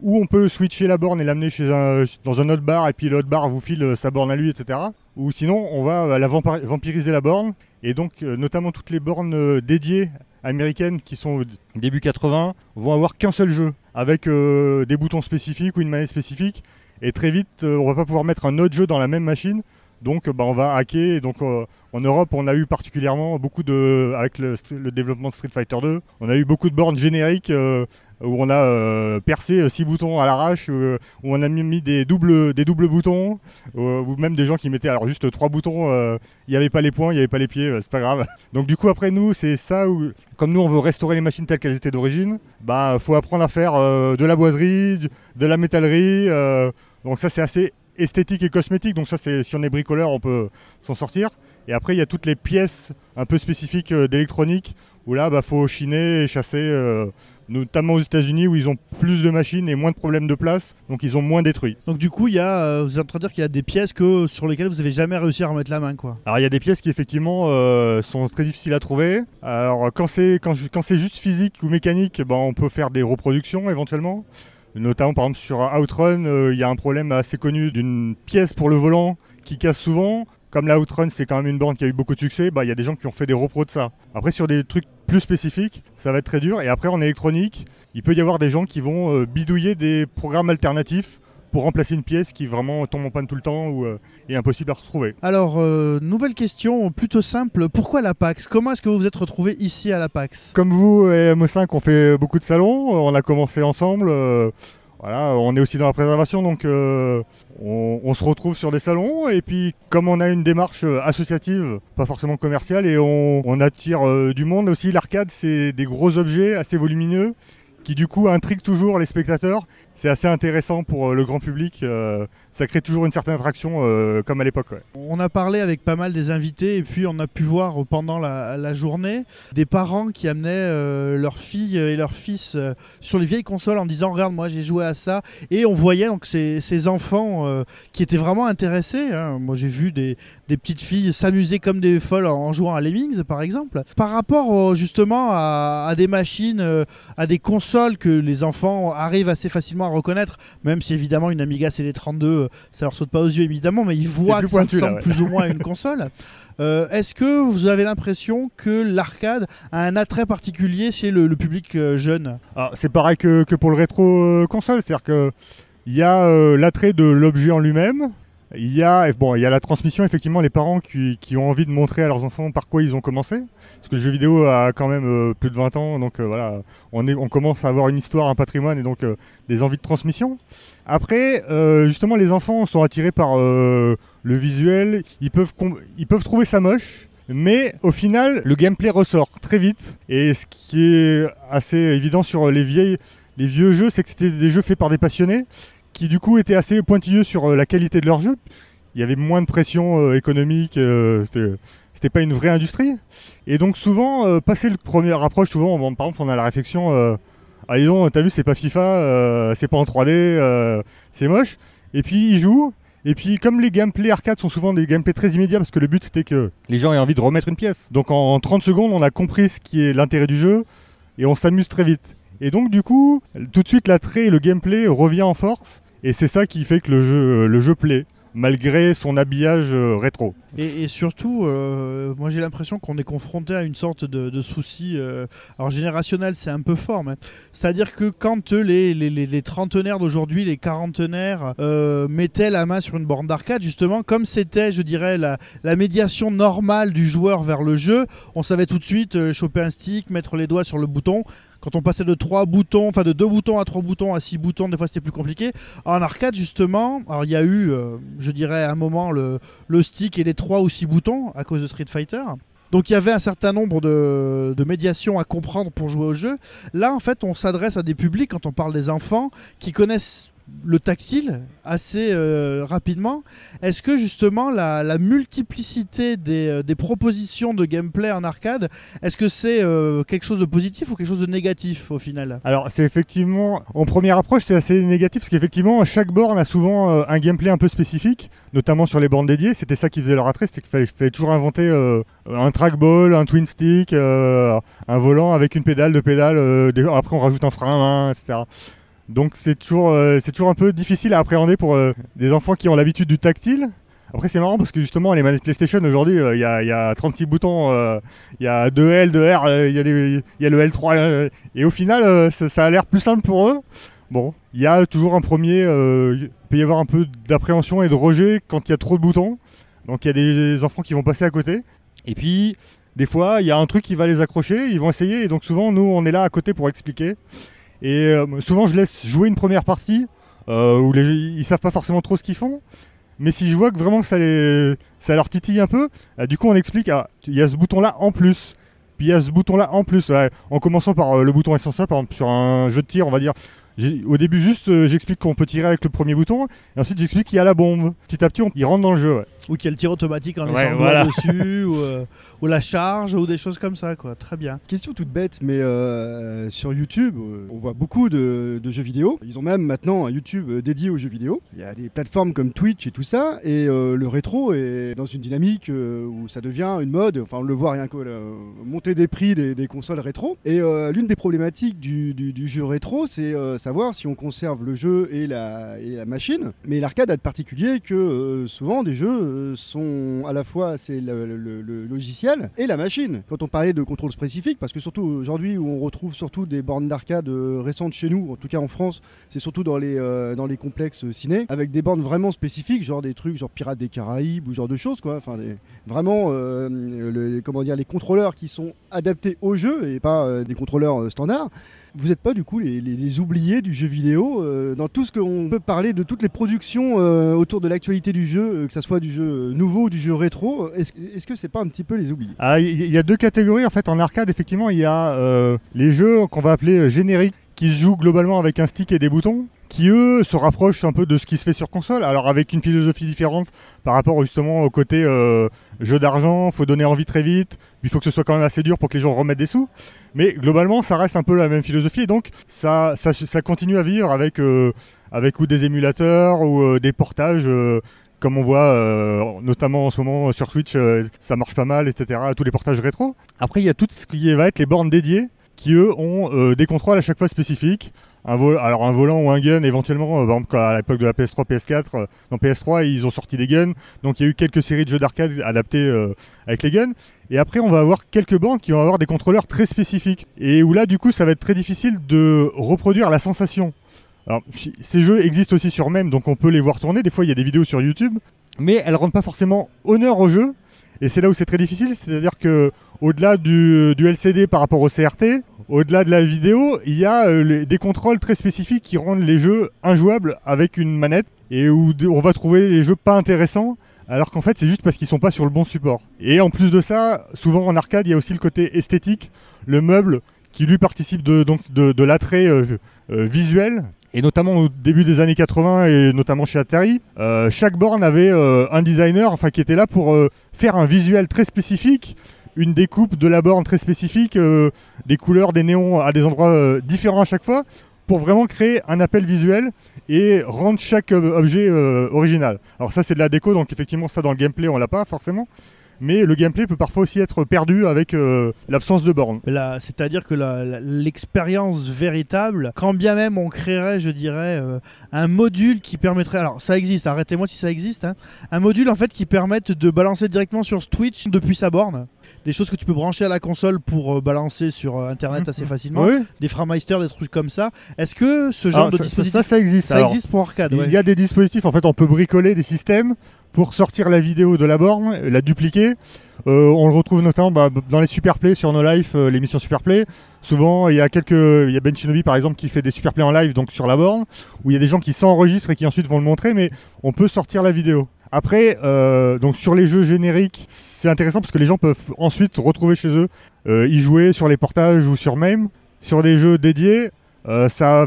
G: ou on peut switcher la borne et l'amener chez un, dans un autre bar et puis l'autre bar vous file euh, sa borne à lui, etc. Ou sinon on va euh, la vampiriser la borne. Et donc euh, notamment toutes les bornes dédiées américaines qui sont début 80 vont avoir qu'un seul jeu. Avec des boutons spécifiques ou une manette spécifique. Et très vite on va pas pouvoir mettre un autre jeu dans la même machine donc bah, on va hacker donc euh, en Europe on a eu particulièrement beaucoup de avec le, développement de Street Fighter 2 on a eu beaucoup de bornes génériques euh, où on a euh, percé 6 boutons à l'arrache, où on a mis, des, doubles, boutons, ou même des gens qui mettaient alors juste 3 boutons, il n'y avait pas les poings, il n'y avait pas les pieds, c'est pas grave. Donc du coup après nous c'est ça où, comme nous on veut restaurer les machines telles qu'elles étaient d'origine, bah faut apprendre à faire de la boiserie, de la métallerie, donc ça c'est assez esthétique et cosmétique, donc ça c'est si on est bricoleur on peut s'en sortir. Et après il y a toutes les pièces un peu spécifiques euh, d'électronique, où là bah faut chiner et chasser. euh, notamment aux États-Unis où ils ont plus de machines et moins de problèmes de place, donc ils ont moins détruit.
A: Donc du coup, il y a, euh, vous êtes en train de dire qu'il y a des pièces que, sur lesquelles vous avez jamais réussi à remettre la main, quoi.
G: Alors il y a des pièces qui effectivement euh, sont très difficiles à trouver. Alors quand c'est quand, je- quand c'est juste physique ou mécanique, ben, on peut faire des reproductions éventuellement. Notamment par exemple sur Outrun, euh, il y a un problème assez connu d'une pièce pour le volant qui casse souvent. Comme la Outrun c'est quand même une borne qui a eu beaucoup de succès, bah, il y a des gens qui ont fait des repros de ça. Après sur des trucs plus spécifiques, ça va être très dur. Et après en électronique, il peut y avoir des gens qui vont euh, bidouiller des programmes alternatifs pour remplacer une pièce qui vraiment tombe en panne tout le temps ou euh, est impossible à retrouver.
A: Alors, euh, nouvelle question plutôt simple. Pourquoi la PAX? Comment est-ce que vous vous êtes retrouvé ici à la PAX?
G: Comme vous et MO5, on fait beaucoup de salons, on a commencé ensemble. euh, voilà, on est aussi dans la préservation, donc on, on se retrouve sur des salons. Et puis, comme on a une démarche associative, pas forcément commerciale, et on, on attire du monde aussi. L'arcade, c'est des gros objets assez volumineux qui, du coup, intriguent toujours les spectateurs. C'est assez intéressant pour euh, le grand public. euh, ça crée toujours une certaine attraction, euh, comme à l'époque.
A: On a parlé avec pas mal des invités et puis on a pu voir pendant la, journée des parents qui amenaient leurs filles et leurs fils sur les vieilles consoles en disant regarde moi j'ai joué à ça et on voyait donc ces, enfants qui étaient vraiment intéressés. hein. Moi j'ai vu des, petites filles s'amuser comme des folles en, jouant à Lemmings par exemple. Par rapport justement à, des machines, à des consoles que les enfants arrivent assez facilement à reconnaître, même si évidemment une Amiga CD32 euh, ça leur saute pas aux yeux évidemment, mais ils voient que ça
G: pointu, là,
A: ressemble
G: ouais.
A: plus ou moins à une console. Euh, Est-ce que vous avez l'impression que l'arcade a un attrait particulier chez le, le public euh, jeune?
G: Alors, c'est pareil que, que pour le rétro console, c'est-à-dire que il y a euh, l'attrait de l'objet en lui-même. Il y a bon, il y a la transmission effectivement les parents qui, ont envie de montrer à leurs enfants par quoi ils ont commencé parce que le jeu vidéo a quand même euh, plus de 20 ans donc euh, voilà, on commence à avoir une histoire, un patrimoine et donc euh, des envies de transmission. Après justement les enfants sont attirés par le visuel, ils peuvent ils peuvent trouver ça moche mais au final, le gameplay ressort très vite. Et ce qui est assez évident sur les, vieilles, les vieux jeux, c'est que c'était des jeux faits par des passionnés qui du coup étaient assez pointilleux sur euh, la qualité de leur jeu. Il y avait moins de pression euh, économique, euh, c'était- pas une vraie industrie. Et donc souvent, passer le premier approche, souvent, par exemple, on a la réflexion, ah dis donc, t'as vu, c'est pas FIFA, c'est pas en 3D, euh, c'est moche. Et puis ils jouent, et puis comme les gameplays arcade sont souvent des gameplays très immédiats, parce que le but c'était que les gens aient envie de remettre une pièce. Donc en 30 secondes, on a compris ce qui est l'intérêt du jeu, et on s'amuse très vite. Et donc du coup, tout de suite l'attrait et le gameplay revient en force, et c'est ça qui fait que le jeu, le jeu plaît. malgré son habillage euh, rétro.
A: Et, surtout, euh, moi j'ai l'impression qu'on est confronté à une sorte de, souci. euh, alors générationnel, c'est un peu fort, mais c'est-à-dire que quand euh, les, les, trentenaires d'aujourd'hui, les quarantenaires, euh, mettaient la main sur une borne d'arcade, justement, comme c'était, je dirais, la, médiation normale du joueur vers le jeu, on savait tout de suite euh, choper un stick, mettre les doigts sur le bouton. Quand on passait de trois boutons, enfin de deux boutons à trois boutons à six boutons, des fois c'était plus compliqué. En arcade, justement, alors il y a eu, euh, je dirais, à un moment le, stick et les trois ou six boutons à cause de Street Fighter. Donc il y avait un certain nombre de médiations à comprendre pour jouer au jeu. Là, en fait, on s'adresse à des publics, quand on parle des enfants, qui connaissent le tactile assez euh, rapidement. Est-ce que justement la, multiplicité des, euh, des propositions de gameplay en arcade, est-ce que c'est euh, quelque chose de positif ou quelque chose de négatif au final?
G: Alors c'est effectivement, en première approche, c'est assez négatif parce qu'effectivement, chaque borne a souvent un gameplay un peu spécifique, notamment sur les bornes dédiées. C'était ça qui faisait leur attrait, c'était qu'il fallait, toujours inventer un trackball, un twin stick, un volant avec une pédale, deux pédales. après, on rajoute un frein à main, etc. Donc c'est toujours, euh, c'est toujours un peu difficile à appréhender pour euh, des enfants qui ont l'habitude du tactile. Après c'est marrant parce que justement les manettes PlayStation aujourd'hui euh, il y, a, il y a 36 boutons, il y a 2L, 2R, euh, il y, a le L3 euh, et au final ça, a l'air plus simple pour eux. Bon, il y a toujours un premier, il peut y avoir un peu d'appréhension et de rejet quand il y a trop de boutons. Donc il y a des enfants qui vont passer à côté. Et puis des fois il y a un truc qui va les accrocher, ils vont essayer et donc souvent nous on est là à côté pour expliquer. Et euh, souvent, je laisse jouer une première partie euh, où les, ils savent pas forcément trop ce qu'ils font. Mais si je vois que vraiment ça, leur titille un peu, euh, du coup, on explique ah, il y a ce bouton-là en plus. Puis il y a ce bouton-là en plus. En commençant par le bouton essentiel, par exemple, sur un jeu de tir, on va dire. Au début, juste, j'explique qu'on peut tirer avec le premier bouton. Et ensuite, j'explique qu'il y a la bombe. Petit à petit, on, ils rentrent dans le jeu.
A: Ou qu'il y a le tir automatique en
G: Ouais,
A: laissant le
G: voilà.
A: doigt dessus, ou, euh, ou la charge, ou des choses comme ça, quoi. Très bien.
D: Question toute bête, mais euh, sur YouTube, euh, on voit beaucoup de, de jeux vidéo. Ils ont même maintenant un YouTube dédié aux jeux vidéo. Il y a des plateformes comme Twitch et tout ça, et euh, le rétro est dans une dynamique euh, où ça devient une mode. Enfin, on le voit rien que la montée des prix des, des consoles rétro. Et euh, l'une des problématiques du, du- du jeu rétro, c'est euh, savoir si on conserve le jeu et la, et la machine. Mais l'arcade a de particulier que euh, souvent des jeux sont à la fois c'est le, logiciel et la machine. Quand on parlait de contrôle spécifique, parce que surtout aujourd'hui où on retrouve surtout des bornes d'arcade euh, récentes chez nous, en tout cas en France, c'est surtout dans les, euh, dans les complexes ciné, avec des bornes vraiment spécifiques, genre des trucs genre Pirates des Caraïbes ou genre de choses quoi. Enfin, vraiment euh, comment dire les contrôleurs qui sont adaptés au jeu et pas des contrôleurs standards. Vous n'êtes pas du coup les, oubliés du jeu vidéo euh, dans tout ce qu'on peut parler de toutes les productions euh, autour de l'actualité du jeu, euh, que ce soit du jeu nouveau ou du jeu rétro. Est-ce est-ce que c'est pas un petit peu les oubliés?
G: Ah, Il y, a deux catégories en fait en arcade. Effectivement, il y a les jeux qu'on va appeler génériques qui se jouent globalement avec un stick et des boutons, qui eux se rapprochent un peu de ce qui se fait sur console. Alors avec une philosophie différente par rapport justement au côté euh, jeu d'argent, faut donner envie très vite, il faut que ce soit quand même assez dur pour que les gens remettent des sous. Mais globalement, ça reste un peu la même philosophie et donc ça, ça, continue à vivre avec, euh, avec ou des émulateurs ou euh, des portages. comme on voit notamment en ce moment sur Twitch, euh, ça marche pas mal, etc. Tous les portages rétro. Après, il y a tout ce qui va être les bornes dédiées qui eux ont euh, des contrôles à chaque fois spécifiques. Alors un volant ou un gun éventuellement, euh, par exemple à l'époque de la PS3, PS4, euh, dans PS3 ils ont sorti des guns, donc il y a eu quelques séries de jeux d'arcade adaptés avec les guns. Et après on va avoir quelques bornes qui vont avoir des contrôleurs très spécifiques. Et où là du coup ça va être très difficile de reproduire la sensation. Alors ces jeux existent aussi sur même, donc on peut les voir tourner, des fois il y a des vidéos sur YouTube, mais elles rendent pas forcément honneur au jeu. Et c'est là où c'est très difficile, c'est-à-dire que au-delà du, du LCD par rapport au CRT, au-delà de la vidéo, il y a euh, des contrôles très spécifiques qui rendent les jeux injouables avec une manette et où on va trouver les jeux pas intéressants alors qu'en fait c'est juste parce qu'ils sont pas sur le bon support. Et en plus de ça, souvent en arcade, il y a aussi le côté esthétique, le meuble qui lui participe de, de, l'attrait euh, euh, visuel. Et notamment au début des années 80 et notamment chez Atari, euh, chaque borne avait euh, un designer enfin, qui était là pour euh, faire un visuel très spécifique, une découpe de la borne très spécifique, des couleurs, des néons à des endroits différents à chaque fois, pour vraiment créer un appel visuel et rendre chaque objet original. Alors ça c'est de la déco, donc effectivement ça dans le gameplay on l'a pas forcément, mais le gameplay peut parfois aussi être perdu avec euh, l'absence de borne.
A: Là, C'est-à-dire que l'expérience véritable, quand bien même on créerait, je dirais, euh, un module qui permettrait. Alors, ça existe, arrêtez-moi si ça existe. hein, un module en fait qui permette de balancer directement sur Twitch depuis sa borne. Des choses que tu peux brancher à la console pour euh, balancer sur internet assez facilement.
G: Oui.
A: Des Frameister, des trucs comme ça. Est-ce que ce genre
G: Ah,
A: de
G: ça, ça-
A: dispositif.
G: ça, ça existe.
A: ça
G: Alors,
A: existe pour arcade
G: Il
A: ouais.
G: y a des dispositifs, en fait, on peut bricoler des systèmes pour sortir la vidéo de la borne, la dupliquer. Euh, on le retrouve notamment bah, dans les Superplay sur No Life, euh, l'émission Superplay. Souvent, il y a quelques, il y a Ben Shinobi par exemple qui fait des Superplay en live, donc sur la borne, où il y a des gens qui s'enregistrent et qui ensuite vont le montrer, mais on peut sortir la vidéo. Après, euh, donc sur les jeux génériques, c'est intéressant parce que les gens peuvent ensuite retrouver chez eux, euh, y jouer sur les portages ou sur MAME. Sur des jeux dédiés, ça a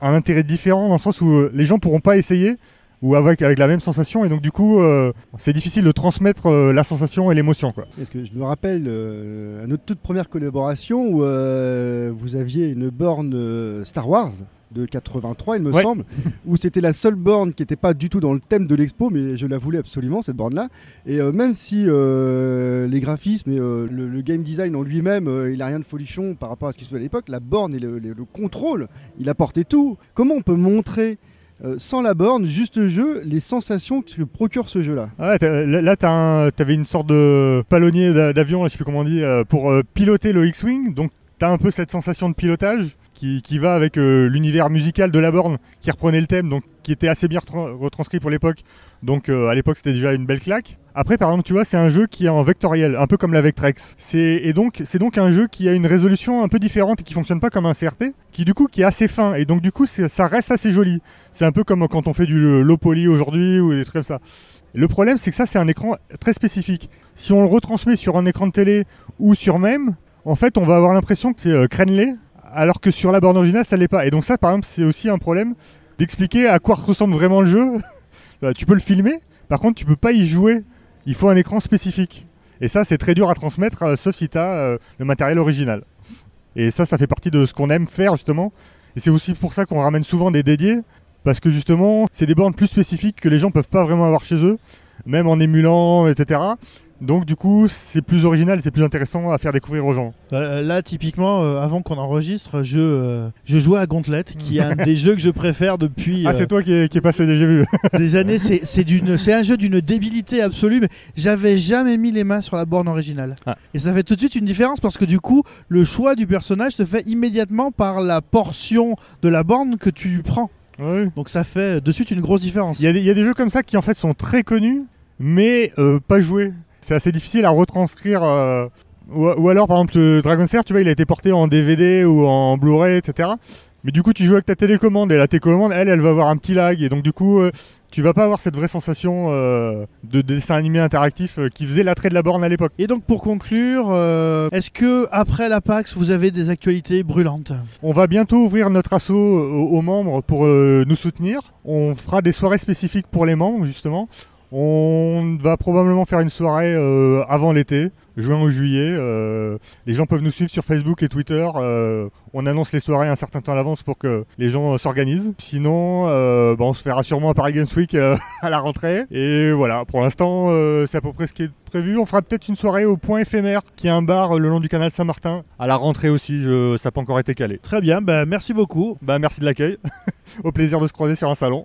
G: un intérêt différent dans le sens où les gens pourront pas essayer ou avec, avec la même sensation et donc du coup euh, c'est difficile de transmettre euh, la sensation et l'émotion quoi.
D: Est-ce que je me rappelle euh, à notre toute première collaboration où euh, vous aviez une borne euh, Star Wars de 83, il me
G: Ouais.
D: semble, où c'était la seule borne qui n'était pas du tout dans le thème de l'expo, mais je la voulais absolument cette borne-là. Et euh, même si euh, les graphismes et euh, le, le game design en lui-même, euh, il a rien de folichon par rapport à ce qui se fait à l'époque, la borne et le, le- le contrôle, il apportait tout. Comment on peut montrer euh, sans la borne, juste le jeu, les sensations que procure ce jeu-là
G: Ah ouais, là un- t'avais une sorte de palonnier d'a- d'avion, je sais plus comment on dit, euh, pour euh, piloter le X-Wing, donc t'as un peu cette sensation de pilotage qui, va avec l'univers musical de la borne qui reprenait le thème, donc qui était assez bien retran- retranscrit pour l'époque. Donc à l'époque c'était déjà une belle claque. Après par exemple tu vois c'est un jeu qui est en vectoriel, un peu comme la Vectrex. C'est et donc c'est donc un jeu qui a une résolution un peu différente et qui fonctionne pas comme un CRT, qui du coup qui est assez fin et donc du coup ça reste assez joli. C'est un peu comme quand on fait du euh, low poly aujourd'hui ou des trucs comme ça. Le problème c'est que ça c'est un écran très spécifique. Si on le retransmet sur un écran de télé ou sur même, en fait on va avoir l'impression que c'est euh, crénelé alors que sur la borne originale ça l'est pas. Et donc ça par exemple c'est aussi un problème d'expliquer à quoi ressemble vraiment le jeu. Euh, tu peux le filmer, par contre tu peux pas y jouer. Il faut un écran spécifique. Et ça c'est très dur à transmettre sauf si tu as le matériel original. Et ça ça fait partie de ce qu'on aime faire justement. Et c'est aussi pour ça qu'on ramène souvent des dédiés. Parce que justement, c'est des bornes plus spécifiques que les gens peuvent pas vraiment avoir chez eux, même en émulant, etc. Donc du coup, c'est plus original, c'est plus intéressant à faire découvrir aux gens.
A: Euh, là, typiquement, euh, avant qu'on enregistre, je, euh, je jouais à Gauntlet, qui est un des jeux que je préfère depuis
G: Ah,
A: euh,
G: c'est toi qui est, qui est passé, j'ai vu.
A: des années. C'est c'est d'une- c'est un jeu d'une débilité absolue, mais j'avais jamais mis les mains sur la borne originale.
G: Ah.
A: Et ça fait tout de suite une différence parce que du coup, le choix du personnage se fait immédiatement par la portion de la borne que tu prends.
G: Ouais.
A: Donc ça fait de suite une grosse différence.
G: Il y, a des- il y a des jeux comme ça qui en fait sont très connus, mais euh, pas joués. C'est assez difficile à retranscrire. euh, ou, ou alors, par exemple, euh, Dragon Slayer, tu vois, il a été porté en DVD ou en Blu-ray, etc. Mais du coup, tu joues avec ta télécommande et la télécommande, elle, elle va avoir un petit lag. Et donc, du coup, euh, tu vas pas avoir cette vraie sensation euh, de dessin animé interactif euh, qui faisait l'attrait de la borne à l'époque.
A: Et donc pour conclure, euh, est-ce que après la PAX, vous avez des actualités brûlantes?
G: On va bientôt ouvrir notre assaut aux, membres pour nous soutenir. On fera des soirées spécifiques pour les membres, justement. On va probablement faire une soirée euh, avant l'été, juin ou juillet. Euh, les gens peuvent nous suivre sur Facebook et Twitter. Euh, on annonce les soirées un certain temps à l'avance pour que les gens s'organisent. Sinon, bah, on se fera sûrement à Paris Games Week à la rentrée. Et voilà, pour l'instant, c'est à peu près ce qui est prévu. On fera peut-être une soirée au Point Éphémère, qui est un bar le long du canal Saint-Martin. À la rentrée aussi, je- ça n'a pas encore été calé.
A: Très bien, bah, merci beaucoup.
G: Bah merci de l'accueil. Au plaisir de se croiser sur un salon.